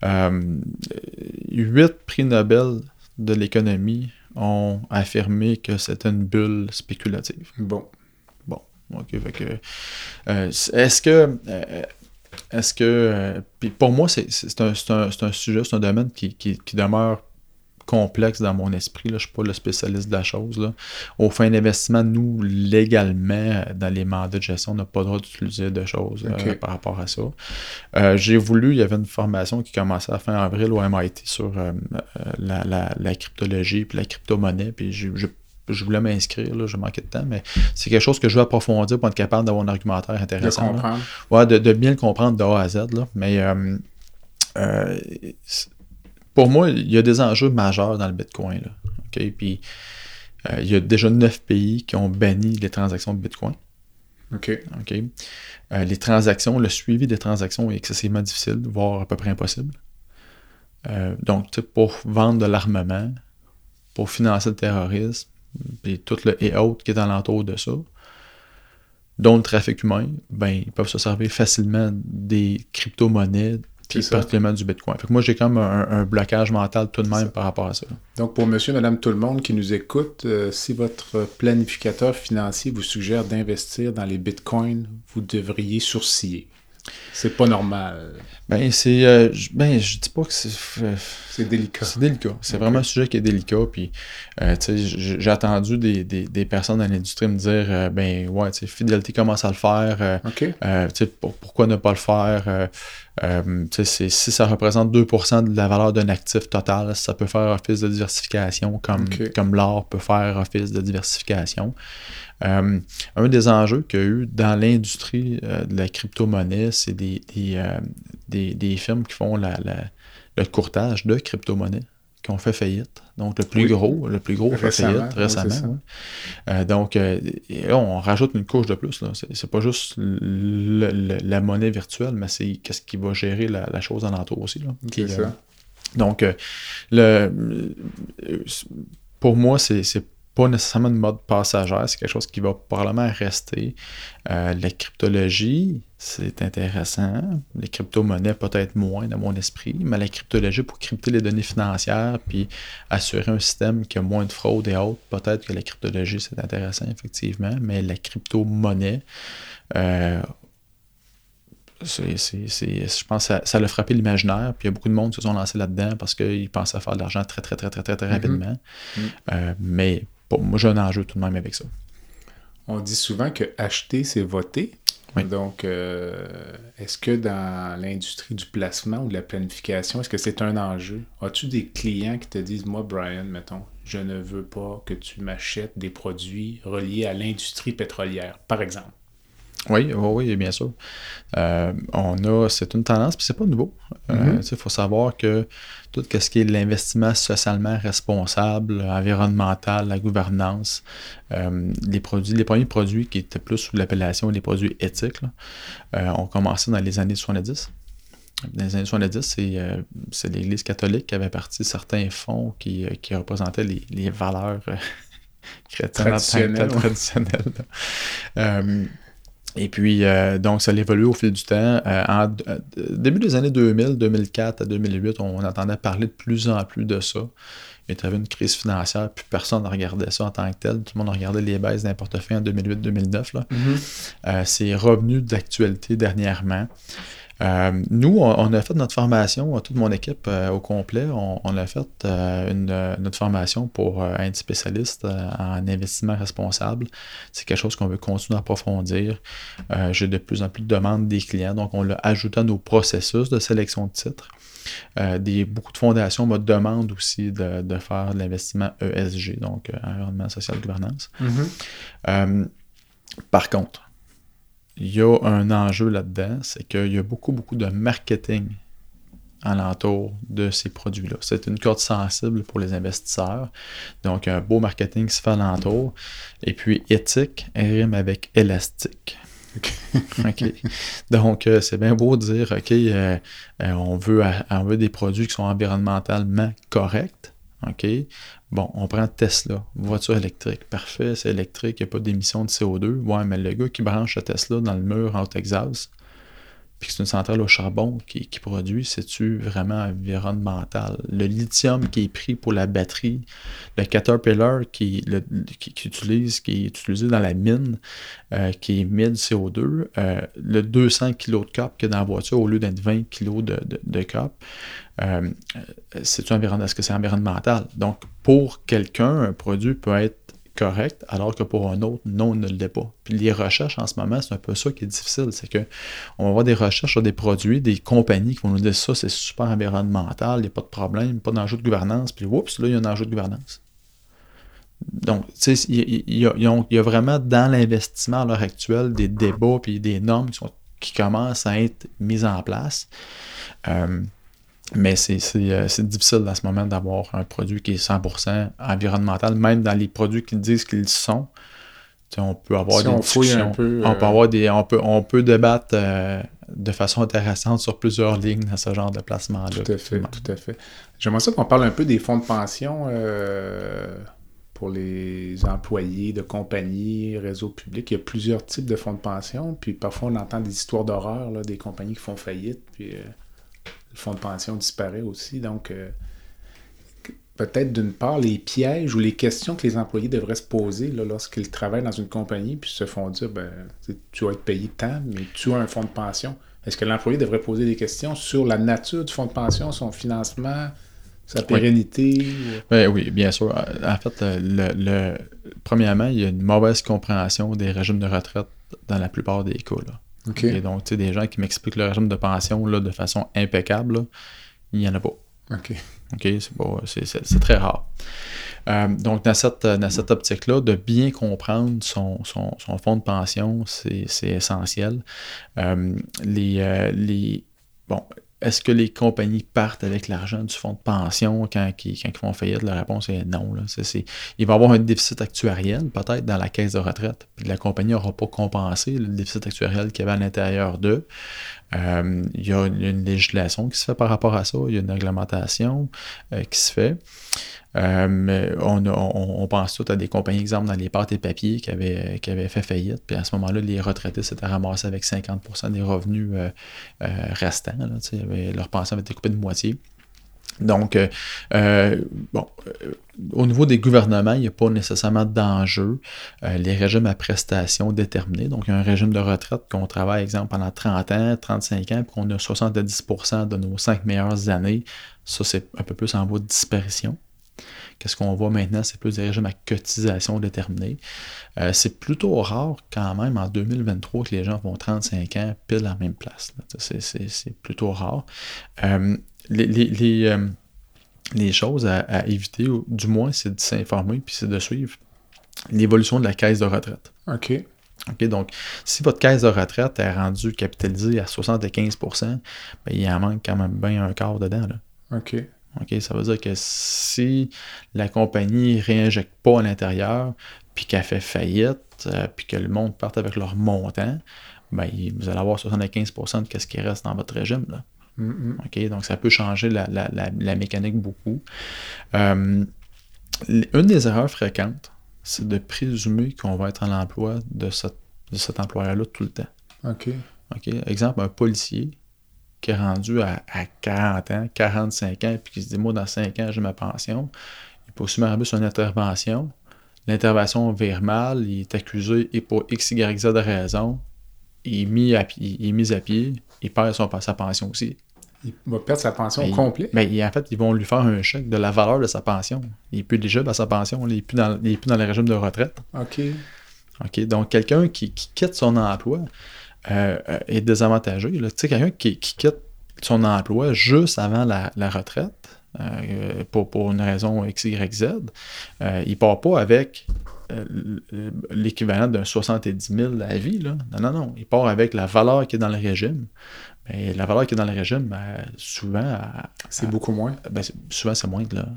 Euh, huit prix Nobel de l'économie ont affirmé que c'était une bulle spéculative. Bon. OK, fait que, euh, est-ce que. euh, est-ce que. euh, puis pour moi, c'est c'est un, c'est un- c'est un sujet, c'est un domaine qui, qui- qui demeure complexe dans mon esprit. Là. Je ne suis pas le spécialiste de la chose. Là. Au fin d'investissement, nous, légalement, dans les mandats de gestion, on n'a pas le droit d'utiliser de choses euh, par rapport à ça. Euh, J'ai voulu, il y avait une formation qui commençait à fin avril au MIT sur euh, la, la- la cryptologie puis la crypto-monnaie. Puis j'ai- je voulais m'inscrire, là, je manquais de temps, mais c'est quelque chose que je veux approfondir pour être capable d'avoir un argumentaire De intéressant. là. comprendre. Ouais, de, de bien le comprendre de A à Z. Là. Mais euh, euh, pour moi, il y a des enjeux majeurs dans le Bitcoin. Là. Puis euh, il y a déjà neuf pays qui ont banni les transactions de Bitcoin. OK. Euh, les transactions, le suivi des transactions est excessivement difficile, voire à peu près impossible. Euh, donc, pour vendre de l'armement, pour financer le terrorisme, et tout le et autres qui est alentour de ça, dont le trafic humain, ben, ils peuvent se servir facilement des crypto-monnaies, puis particulièrement du Bitcoin. Fait que moi, j'ai quand même un, un blocage mental tout de même par rapport à ça. Donc, pour monsieur, madame, tout le monde qui nous écoute, euh, si votre planificateur financier vous suggère d'investir dans les bitcoins, vous devriez sourciller. C'est pas normal. Ben, c'est. euh, ben, je dis pas que c'est. euh, C'est délicat. C'est délicat. C'est vraiment un sujet qui est délicat. Puis, euh, tu sais, j'ai entendu des, des, des personnes dans l'industrie me dire euh, ben, ouais, tu sais, Fidélité commence à le faire. euh, OK. euh, tu sais, pour- pourquoi ne pas le faire? Euh, euh, tu sais, si ça représente 2% de la valeur d'un actif total, ça peut faire office de diversification comme, Ok. comme l'or peut faire office de diversification. Euh, un des enjeux qu'il y a eu dans l'industrie euh, de la crypto-monnaie, c'est des, des, euh, des, des firmes qui font la, la- le courtage de crypto-monnaie qui ont fait faillite. Donc, le plus Oui. gros, le plus gros fait faillite récemment. ouais. Euh, donc, euh, là, on rajoute une couche de plus. là. C'est, c'est pas juste le- le- la monnaie virtuelle, mais c'est qu'est-ce qui va gérer la, la chose aussi. C'est euh, ça. donc, le, pour moi, c'est pas nécessairement une mode passagère, c'est quelque chose qui va probablement rester. Euh, la cryptologie, c'est intéressant. Les crypto-monnaies, peut-être moins dans mon esprit, mais la cryptologie pour crypter les données financières puis assurer un système qui a moins de fraude et autres, peut-être que la cryptologie, c'est intéressant, effectivement, mais la crypto-monnaie, euh, je pense que ça, a frappé l'imaginaire. Puis il y a beaucoup de monde qui se sont lancés là-dedans parce qu'ils pensaient faire de l'argent très, très, très, très, très, très mm-hmm. rapidement. Mm. Euh, mais moi, j'ai un enjeu tout de même avec ça. On dit souvent que acheter, c'est voter. Donc, euh, est-ce que dans l'industrie du placement ou de la planification, est-ce que c'est un enjeu? As-tu des clients qui te disent, moi, Brian, mettons, je ne veux pas que tu m'achètes des produits reliés à l'industrie pétrolière, par exemple? Oui, oui, bien sûr. Euh, on a, c'est une tendance, puis c'est pas nouveau. Il euh, mm-hmm. faut savoir que tout ce qui est l'investissement socialement responsable, environnemental, la gouvernance, euh, les produits, les premiers produits qui étaient plus sous l'appellation des produits éthiques, ont commencé dans les années 70. Dans les années 70, c'est, l'Église catholique qui avait parti certains fonds qui, représentaient les, valeurs chrétiennes traditionnelles. traditionnelles. Et puis, euh, donc, ça évolué au fil du temps. Euh, en euh, début des années 2000, 2004 à 2008, on entendait parler de plus en plus de ça. Il y avait une crise financière, puis personne ne regardait ça en tant que tel. Tout le monde regardait les baisses d'un portefeuille en 2008-2009. Mm-hmm. c'est revenu d'actualité dernièrement. Euh, nous, on, a fait notre formation, toute mon équipe euh, au complet, on, a fait euh, notre formation pour être spécialiste en investissement responsable. C'est quelque chose qu'on veut continuer à approfondir. J'ai de plus en plus de demandes des clients, donc on l'a ajouté à nos processus de sélection de titres. des, beaucoup de fondations me demandent aussi de, faire de l'investissement ESG, donc environnement social gouvernance. Mm-hmm. par contre, il y a un enjeu là-dedans, c'est qu'il y a beaucoup, beaucoup de marketing alentour de ces produits-là. C'est une corde sensible pour les investisseurs. Donc, un beau marketing se fait alentour. Et puis, éthique rime avec élastique. OK. Donc, euh, c'est bien beau de dire, OK, euh, euh, on, veut, on veut des produits qui sont environnementalement corrects. OK? Bon, on prend Tesla, voiture électrique. Parfait, c'est électrique, il n'y a pas d'émission de CO2. Ouais, mais le gars qui branche la Tesla dans le mur en Texas, puis que c'est une centrale au charbon qui, produit, c'est-tu vraiment environnemental? Le lithium qui est pris pour la batterie, le Caterpillar qui, qui, utilise, qui est utilisé dans la mine, euh, qui émet du CO2, euh, le 200 kg de cap qu'il y a dans la voiture au lieu d'être 20 kg de, de, cap, euh, c'est est-ce que c'est environnemental? Donc, pour quelqu'un, un produit peut être correct, alors que pour un autre, non, ne l'est pas. Puis les recherches en ce moment, c'est un peu ça qui est difficile. C'est que on va avoir des recherches sur des produits, des compagnies qui vont nous dire ça, c'est super environnemental, il n'y a pas de problème, pas d'enjeu de gouvernance, puis oups, là, il y a un enjeu de gouvernance. Donc, tu sais, il y, a vraiment dans l'investissement à l'heure actuelle des débats puis des normes qui, qui commencent à être mises en place. Euh, mais euh, c'est difficile à ce moment d'avoir un produit qui est 100% environnemental, même dans les produits qui disent qu'ils sont. On peut avoir des discussions. on peut euh, avoir des. On peut, on peut débattre euh, de façon intéressante sur plusieurs lignes dans ce genre de placement-là. Tout à fait, tout à fait. J'aimerais ça qu'on parle un peu des fonds de pension pour les employés de compagnies, réseaux publics. Il y a plusieurs types de fonds de pension, puis parfois on entend des histoires d'horreur, des compagnies qui font faillite, puis le fonds de pension disparaît aussi. Donc, euh, peut-être d'une part, les pièges ou les questions que les employés devraient se poser lorsqu'ils travaillent dans une compagnie puis se font dire ben, tu vas être payé tant, mais tu as un fonds de pension. Est-ce que l'employé devrait poser des questions sur la nature du fonds de pension, son financement, sa pérennité? Oui, ben oui bien sûr. En fait, le, premièrement, il y a une mauvaise compréhension des régimes de retraite dans la plupart des cas. Et donc, tu sais, des gens qui m'expliquent le régime de pension là, de façon impeccable, il n'y en a pas. OK. OK, c'est très rare. Euh, donc, dans cette, dans cette optique-là, de bien comprendre son, son, son fonds de pension, c'est essentiel. Euh, les, euh, les, bon, est-ce que les compagnies partent avec l'argent du fonds de pension quand, ils, font faillite? La réponse est non. Là. il va y avoir un déficit actuariel, peut-être, dans la caisse de retraite. Puis la compagnie n'aura pas compensé le déficit actuariel qu'il y avait à l'intérieur d'eux. Euh, il y a une, législation qui se fait par rapport à ça. Il y a une réglementation euh, qui se fait. Euh, on, on, pense tout à des compagnies, exemple, dans les pâtes et papiers qui avaient, qui fait faillite. Puis à ce moment-là, les retraités s'étaient ramassés avec 50% des revenus restants. leur pension avait été coupée de moitié. Donc, bon, au niveau des gouvernements, il n'y a pas nécessairement d'enjeu. les régimes à prestations déterminés, donc un régime de retraite qu'on travaille, exemple, pendant 30 ans, 35 ans, puis qu'on a 70% de nos 5 meilleures années, ça, c'est un peu plus en voie de disparition. Qu'est-ce qu'on voit maintenant? C'est plus des régimes à cotisation déterminée. Euh, c'est plutôt rare quand même en 2023 que les gens font 35 ans pile à la même place. C'est plutôt rare. Euh, les, euh, les, choses à, éviter, du moins, c'est de s'informer puis c'est de suivre l'évolution de la caisse de retraite. OK. OK, donc, si votre caisse de retraite est rendue capitalisée à 75% ben, il en manque quand même bien un quart dedans. Là. OK. OK, ça veut dire que si la compagnie ne réinjecte pas à l'intérieur, puis qu'elle fait faillite, euh, puis que le monde parte avec leur montant, ben, vous allez avoir 75% de ce qui reste dans votre régime. Là. OK, donc ça peut changer la, mécanique beaucoup. Euh, une des erreurs fréquentes, c'est de présumer qu'on va être en emploi de, de cet employeur-là tout le temps. OK. OK. Exemple, un policier qui est rendu à, 40 ans, 45 ans, puis qui se dit, moi, dans 5 ans, j'ai ma pension, il peut aussi m'arriver sur une intervention. L'intervention vire mal, il est accusé et pour X, Y, Z de raison, il est mis à, il est mis à pied, il perd son, sa pension aussi. Il va perdre sa pension au complet? Mais en fait, ils vont lui faire un chèque de la valeur de sa pension. Il n'est plus éligible à sa pension, il n'est plus, dans, plus dans le régime de retraite. OK. OK. Donc, quelqu'un qui, qui, quitte son emploi, euh, est désavantageux. Tu sais, quelqu'un qui, quitte son emploi juste avant la, retraite, euh, pour, pour, une raison X, Y, Z, euh, il part pas avec l'équivalent d'un 70 000 à vie. Là. Non, non, non. Il part avec la valeur qui est dans le régime. Mais la valeur qui est dans le régime, ben, souvent. C'est beaucoup moins. Ben, souvent, c'est moins. Là.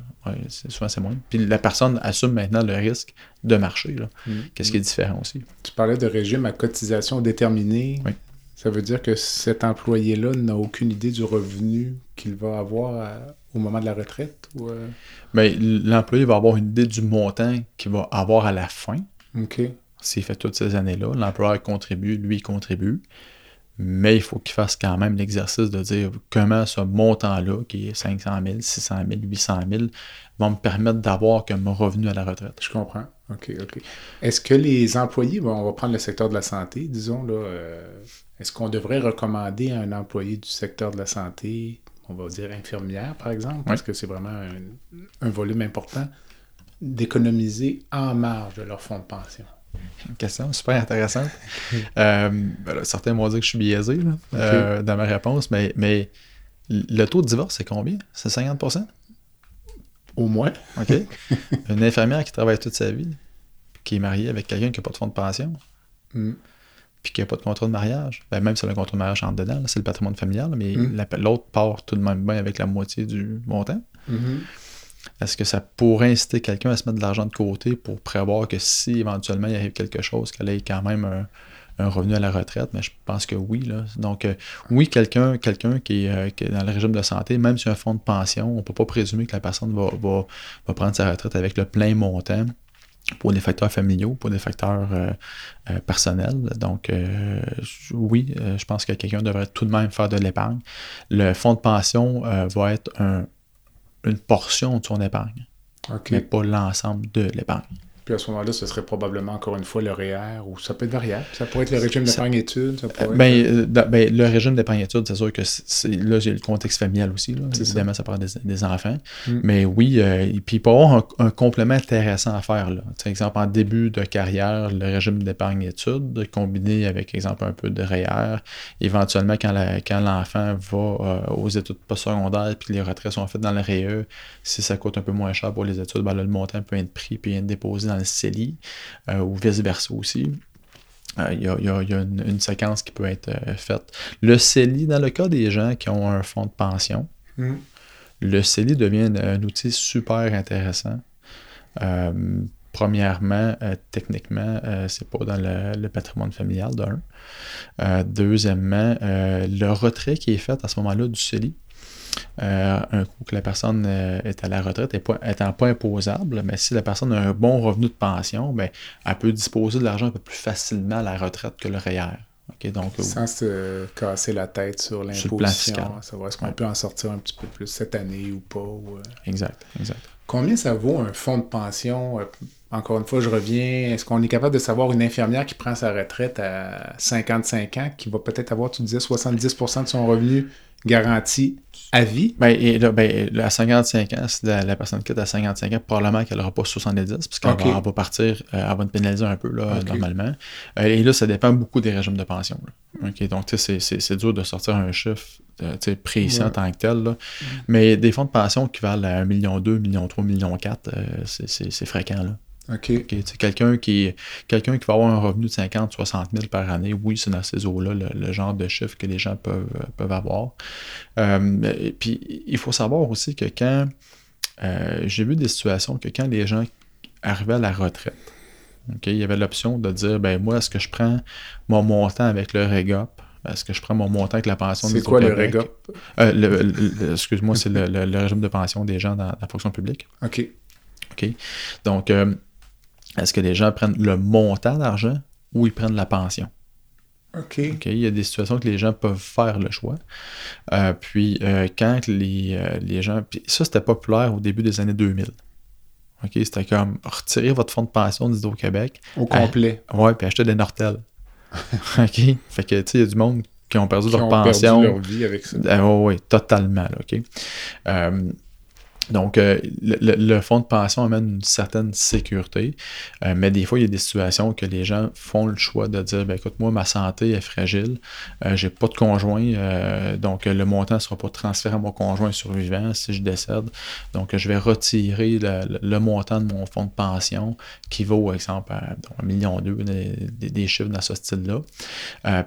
souvent, c'est moins. Puis la personne assume maintenant le risque de marcher. Là. Mm. Qu'est-ce qui est différent aussi? Tu parlais de régime à cotisation déterminée. Oui. Ça veut dire que cet employé-là n'a aucune idée du revenu qu'il va avoir au moment de la retraite? Ou euh? ben, l'employé va avoir une idée du montant qu'il va avoir à la fin. OK. S'il fait toutes ces années-là, l'employeur contribue, lui, contribue mais il faut qu'il fasse quand même l'exercice de dire comment ce montant-là, qui est 500 000, 600 000, 800 000, va me permettre d'avoir comme revenu à la retraite. Je comprends. OK, OK. Est-ce que les employés, on va prendre le secteur de la santé, disons, là, euh, est-ce qu'on devrait recommander à un employé du secteur de la santé, on va dire infirmière par exemple, parce que c'est vraiment un volume important, d'économiser en marge de leur fonds de pension? Une question super intéressante. Euh, ben certains m'ont dit que je suis biaisé euh, dans ma réponse, mais, mais le taux de divorce, c'est combien? C'est 50% Au moins. OK. Une infirmière qui travaille toute sa vie, qui est mariée avec quelqu'un qui n'a pas de fonds de pension, mm. Puis qui n'a pas de contrat de mariage, ben, même si le contrat de mariage entre dedans, c'est le patrimoine familial, mais mm. l'autre part tout de même bien avec la moitié du montant. Mm-hmm. Est-ce que ça pourrait inciter quelqu'un à se mettre de l'argent de côté pour prévoir que si éventuellement il arrive quelque chose, qu'elle ait quand même un, revenu à la retraite? Mais je pense que oui. Là. Donc, euh, oui, quelqu'un quelqu'un qui, euh, qui, est dans le régime de santé, même sur un fonds de pension, on ne peut pas présumer que la personne va, va, prendre sa retraite avec le plein montant pour des facteurs familiaux, pour des facteurs euh, personnels. Donc, oui, je pense que quelqu'un devrait tout de même faire de l'épargne. Le fonds de pension va être un, une portion de son épargne, mais pas l'ensemble de l'épargne. Puis à ce moment-là, ce serait probablement encore une fois le REER ou ça peut être variable. Ça pourrait être le régime d'épargne-études. Ben, euh, ben, le régime d'épargne-études, c'est sûr que là, j'ai le contexte familial aussi. Évidemment, ça, parle des, enfants. Mm. Mais oui, euh, puis il peut y avoir un, complément intéressant à faire. Là. exemple, en début de carrière, le régime d'épargne-études combiné avec, exemple, un peu de REER. Éventuellement, quand, l'enfant va euh, aux études postsecondaires puis les retraits sont faites dans le REE, si ça coûte un peu moins cher pour les études, ben le montant peut être pris puis être déposé dans le CELI euh, ou vice-versa aussi. Euh, il y, a, une, séquence qui peut être euh, faite. Le CELI, dans le cas des gens qui ont un fonds de pension, hmm. le CELI devient un, outil super intéressant. premièrement, techniquement, c'est pas dans le, patrimoine familial d'un. deuxièmement, le retrait qui est fait à ce moment-là du CELI euh, un coup que la personne euh, est à la retraite et pas, étant pas imposable, mais si la personne a un bon revenu de pension, ben, elle peut disposer de l'argent un peu plus facilement à la retraite que le REER. Donc, Sans se casser la tête sur l'imposition, savoir est-ce qu'on Ouais. peut en sortir un petit peu plus cette année ou pas. ou, euh? exact, exact. Combien ça vaut un fonds de pension? Euh, Encore une fois, je reviens. Est-ce qu'on est capable de savoir une infirmière qui prend sa retraite à 55 ans, qui va peut-être avoir, tu disais, 70% de son revenu garanti à vie? Ben, et là, ben, à 55 ans, si la, la personne quitte à 55 ans, probablement qu'elle n'aura pas 70, parce qu'elle va, partir, euh, elle va te pénaliser un peu, là, normalement. Euh, et là, ça dépend beaucoup des régimes de pension. là. OK, donc, tu sais, c'est- dur de sortir un chiffre euh, précis en tant que tel. là. Mais des fonds de pension qui valent 1,2 million, 1,3 million, 1,4 million, euh, c'est- c'est c'est fréquent. Là. OK. OK, tu sais, quelqu'un qui, quelqu'un qui va avoir un revenu de 50, 60 000 par année, oui, c'est dans ces eaux-là le, le genre de chiffre que les gens peuvent, euh, peuvent avoir. Euh, et puis, il faut savoir aussi que quand euh, j'ai vu des situations que quand les gens arrivaient à la retraite, OK, il y avait l'option de dire ben moi, est-ce que je prends mon montant avec le REGOP? Est-ce que je prends mon montant avec la pension C'est quoi le? REGOP? Euh, le- le- le- Excuse-moi, c'est le, le- le régime de pension des gens dans la fonction publique. OK. OK? Donc, euh, est-ce que les gens prennent le montant d'argent ou ils prennent la pension? OK. Il y a des situations que les gens peuvent faire le choix. Euh, puis, euh, quand les, euh, les gens. Puis ça, c'était populaire au début des années 2000. OK? C'était comme retirer votre fonds de pension d'Hydro-Québec. Au complet. Ouais, puis acheter des Nortel. OK? Fait que, tu sais, il y a du monde qui ont perdu Qui leur ont pension. perdu leur vie avec ça. Ah, oui, oui, totalement. là, OK? Euh, donc, euh, le, fonds de pension amène une certaine sécurité, euh, mais des fois, il y a des situations que les gens font le choix de dire ben, écoute, moi, ma santé est fragile, euh, j'ai pas de conjoint, euh, donc le montant ne sera pas transféré à mon conjoint survivant si je décède. Donc, je vais retirer le, montant de mon fonds de pension qui vaut, exemple, à, donc, un million deux, des, des- chiffres dans ce style-là.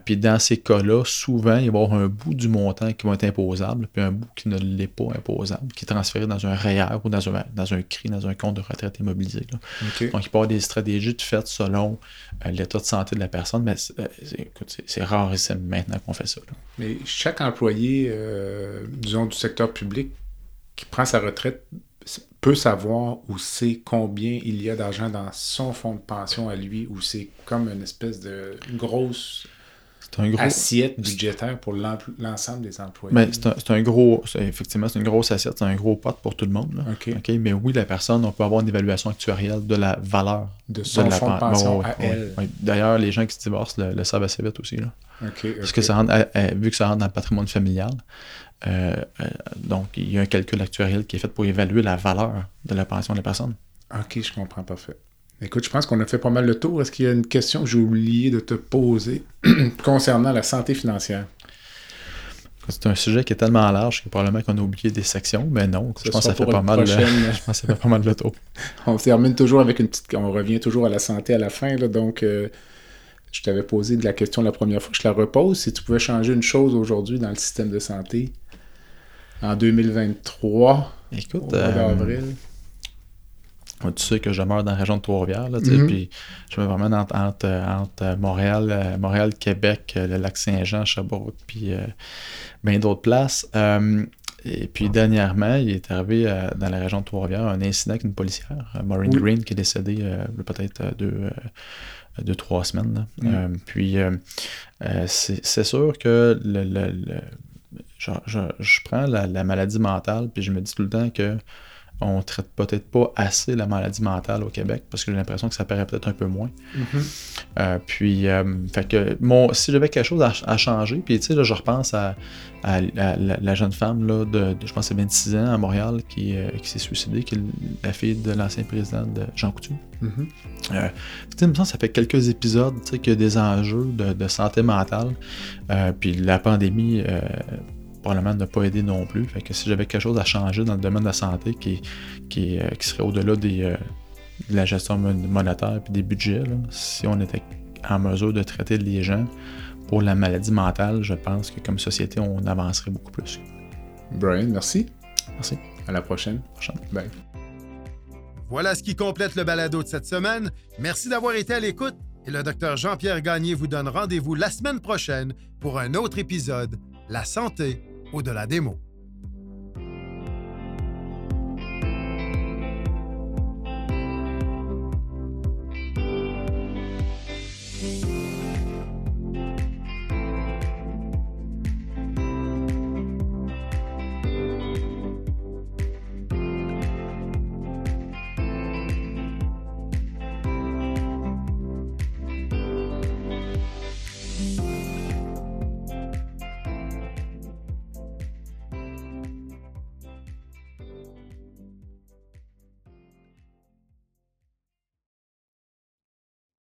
Puis dans ces cas-là, souvent, il va y avoir un bout du montant qui va être imposable, puis un bout qui ne l'est pas imposable, qui est transféré dans un REER ou dans un, dans un CRI, dans un compte de retraite immobilisé. Donc, il peut y avoir des stratégies de fait selon euh, l'état de santé de la personne, mais c'est, euh, rarissime maintenant qu'on fait ça. là. Mais chaque employé, euh, disons, du secteur public qui prend sa retraite peut savoir où c'est combien il y a d'argent dans son fonds de pension à lui, ou c'est comme une espèce de grosse un gros. assiette budgétaire pour l'ensemble des employés. Mais c'est un, c'est un gros, effectivement, c'est une grosse assiette, c'est un gros pot pour tout le monde. là. Mais oui, la personne, on peut avoir une évaluation actuarielle de la valeur De son la fonds de pen- pension à elle. D'ailleurs, les gens qui se divorcent le, le savent assez vite aussi. Là. Parce que ça rentre, à- à- vu que ça rentre dans le patrimoine familial, euh, euh, donc il y a un calcul actuariel qui est fait pour évaluer la valeur de la pension de la personne. OK, je comprends parfait. Écoute, je pense qu'on a fait pas mal le tour. Est-ce qu'il y a une question que j'ai oublié de te poser concernant la santé financière? C'est un sujet qui est tellement large que probablement qu'on a oublié des sections, mais non, je pense ça fait pas mal. je pense que ça fait pas mal le tour. On termine toujours avec une petite. On revient toujours à la santé à la fin. là. donc, euh, je t'avais posé de la question la première fois. Je te la repose. Si tu pouvais changer une chose aujourd'hui dans le système de santé en 2023, au Écoute, mois euh, d'avril. Tu sais que je demeure dans la région de Trois-Rivières, Mhm. puis je me promène entre, entre, entre Montréal, euh, Montréal, Québec, euh, le lac Saint-Jean, Sherbrooke, puis euh, bien d'autres places. Euh, et puis dernièrement, il est arrivé euh, dans la région de Trois-Rivières un incident avec une policière, Maureen Oui. Green, qui est décédée peut-être deux, deux, trois semaines. là. Puis c'est c'est sûr que le, le- le- je, je- je prends la, la maladie mentale, puis je me dis tout le temps que on traite peut-être pas assez la maladie mentale au Québec parce que j'ai l'impression que ça paraît peut-être un peu moins. Mhm. Euh, puis, euh, fait que mon, si j'avais quelque chose à, à changer, puis tu sais, là, je repense à, à- à la, la jeune femme là, de, de, je pense, c'est 26 ans à Montréal qui, euh, qui s'est suicidée, qui est la fille de l'ancien président de Jean Coutu. Mhm. Euh, tu sais, ça fait quelques épisodes tu sais, qu'il y a des enjeux de, de santé mentale. Puis la pandémie, probablement, n'a pas aidé non plus. Fait que si j'avais quelque chose à changer dans le domaine de la santé qui, qui, euh, qui serait au-delà des, euh, de la gestion mon- monétaire et des budgets, là, si on était en mesure de traiter les gens pour la maladie mentale, je pense que comme société, on avancerait beaucoup plus. Brian, merci. Merci. À la prochaine. Prochaine. Bye. Voilà ce qui complète le balado de cette semaine. Merci d'avoir été à l'écoute et le docteur Jean-Pierre Gagné vous donne rendez-vous la semaine prochaine pour un autre épisode La santé au-delà des mots.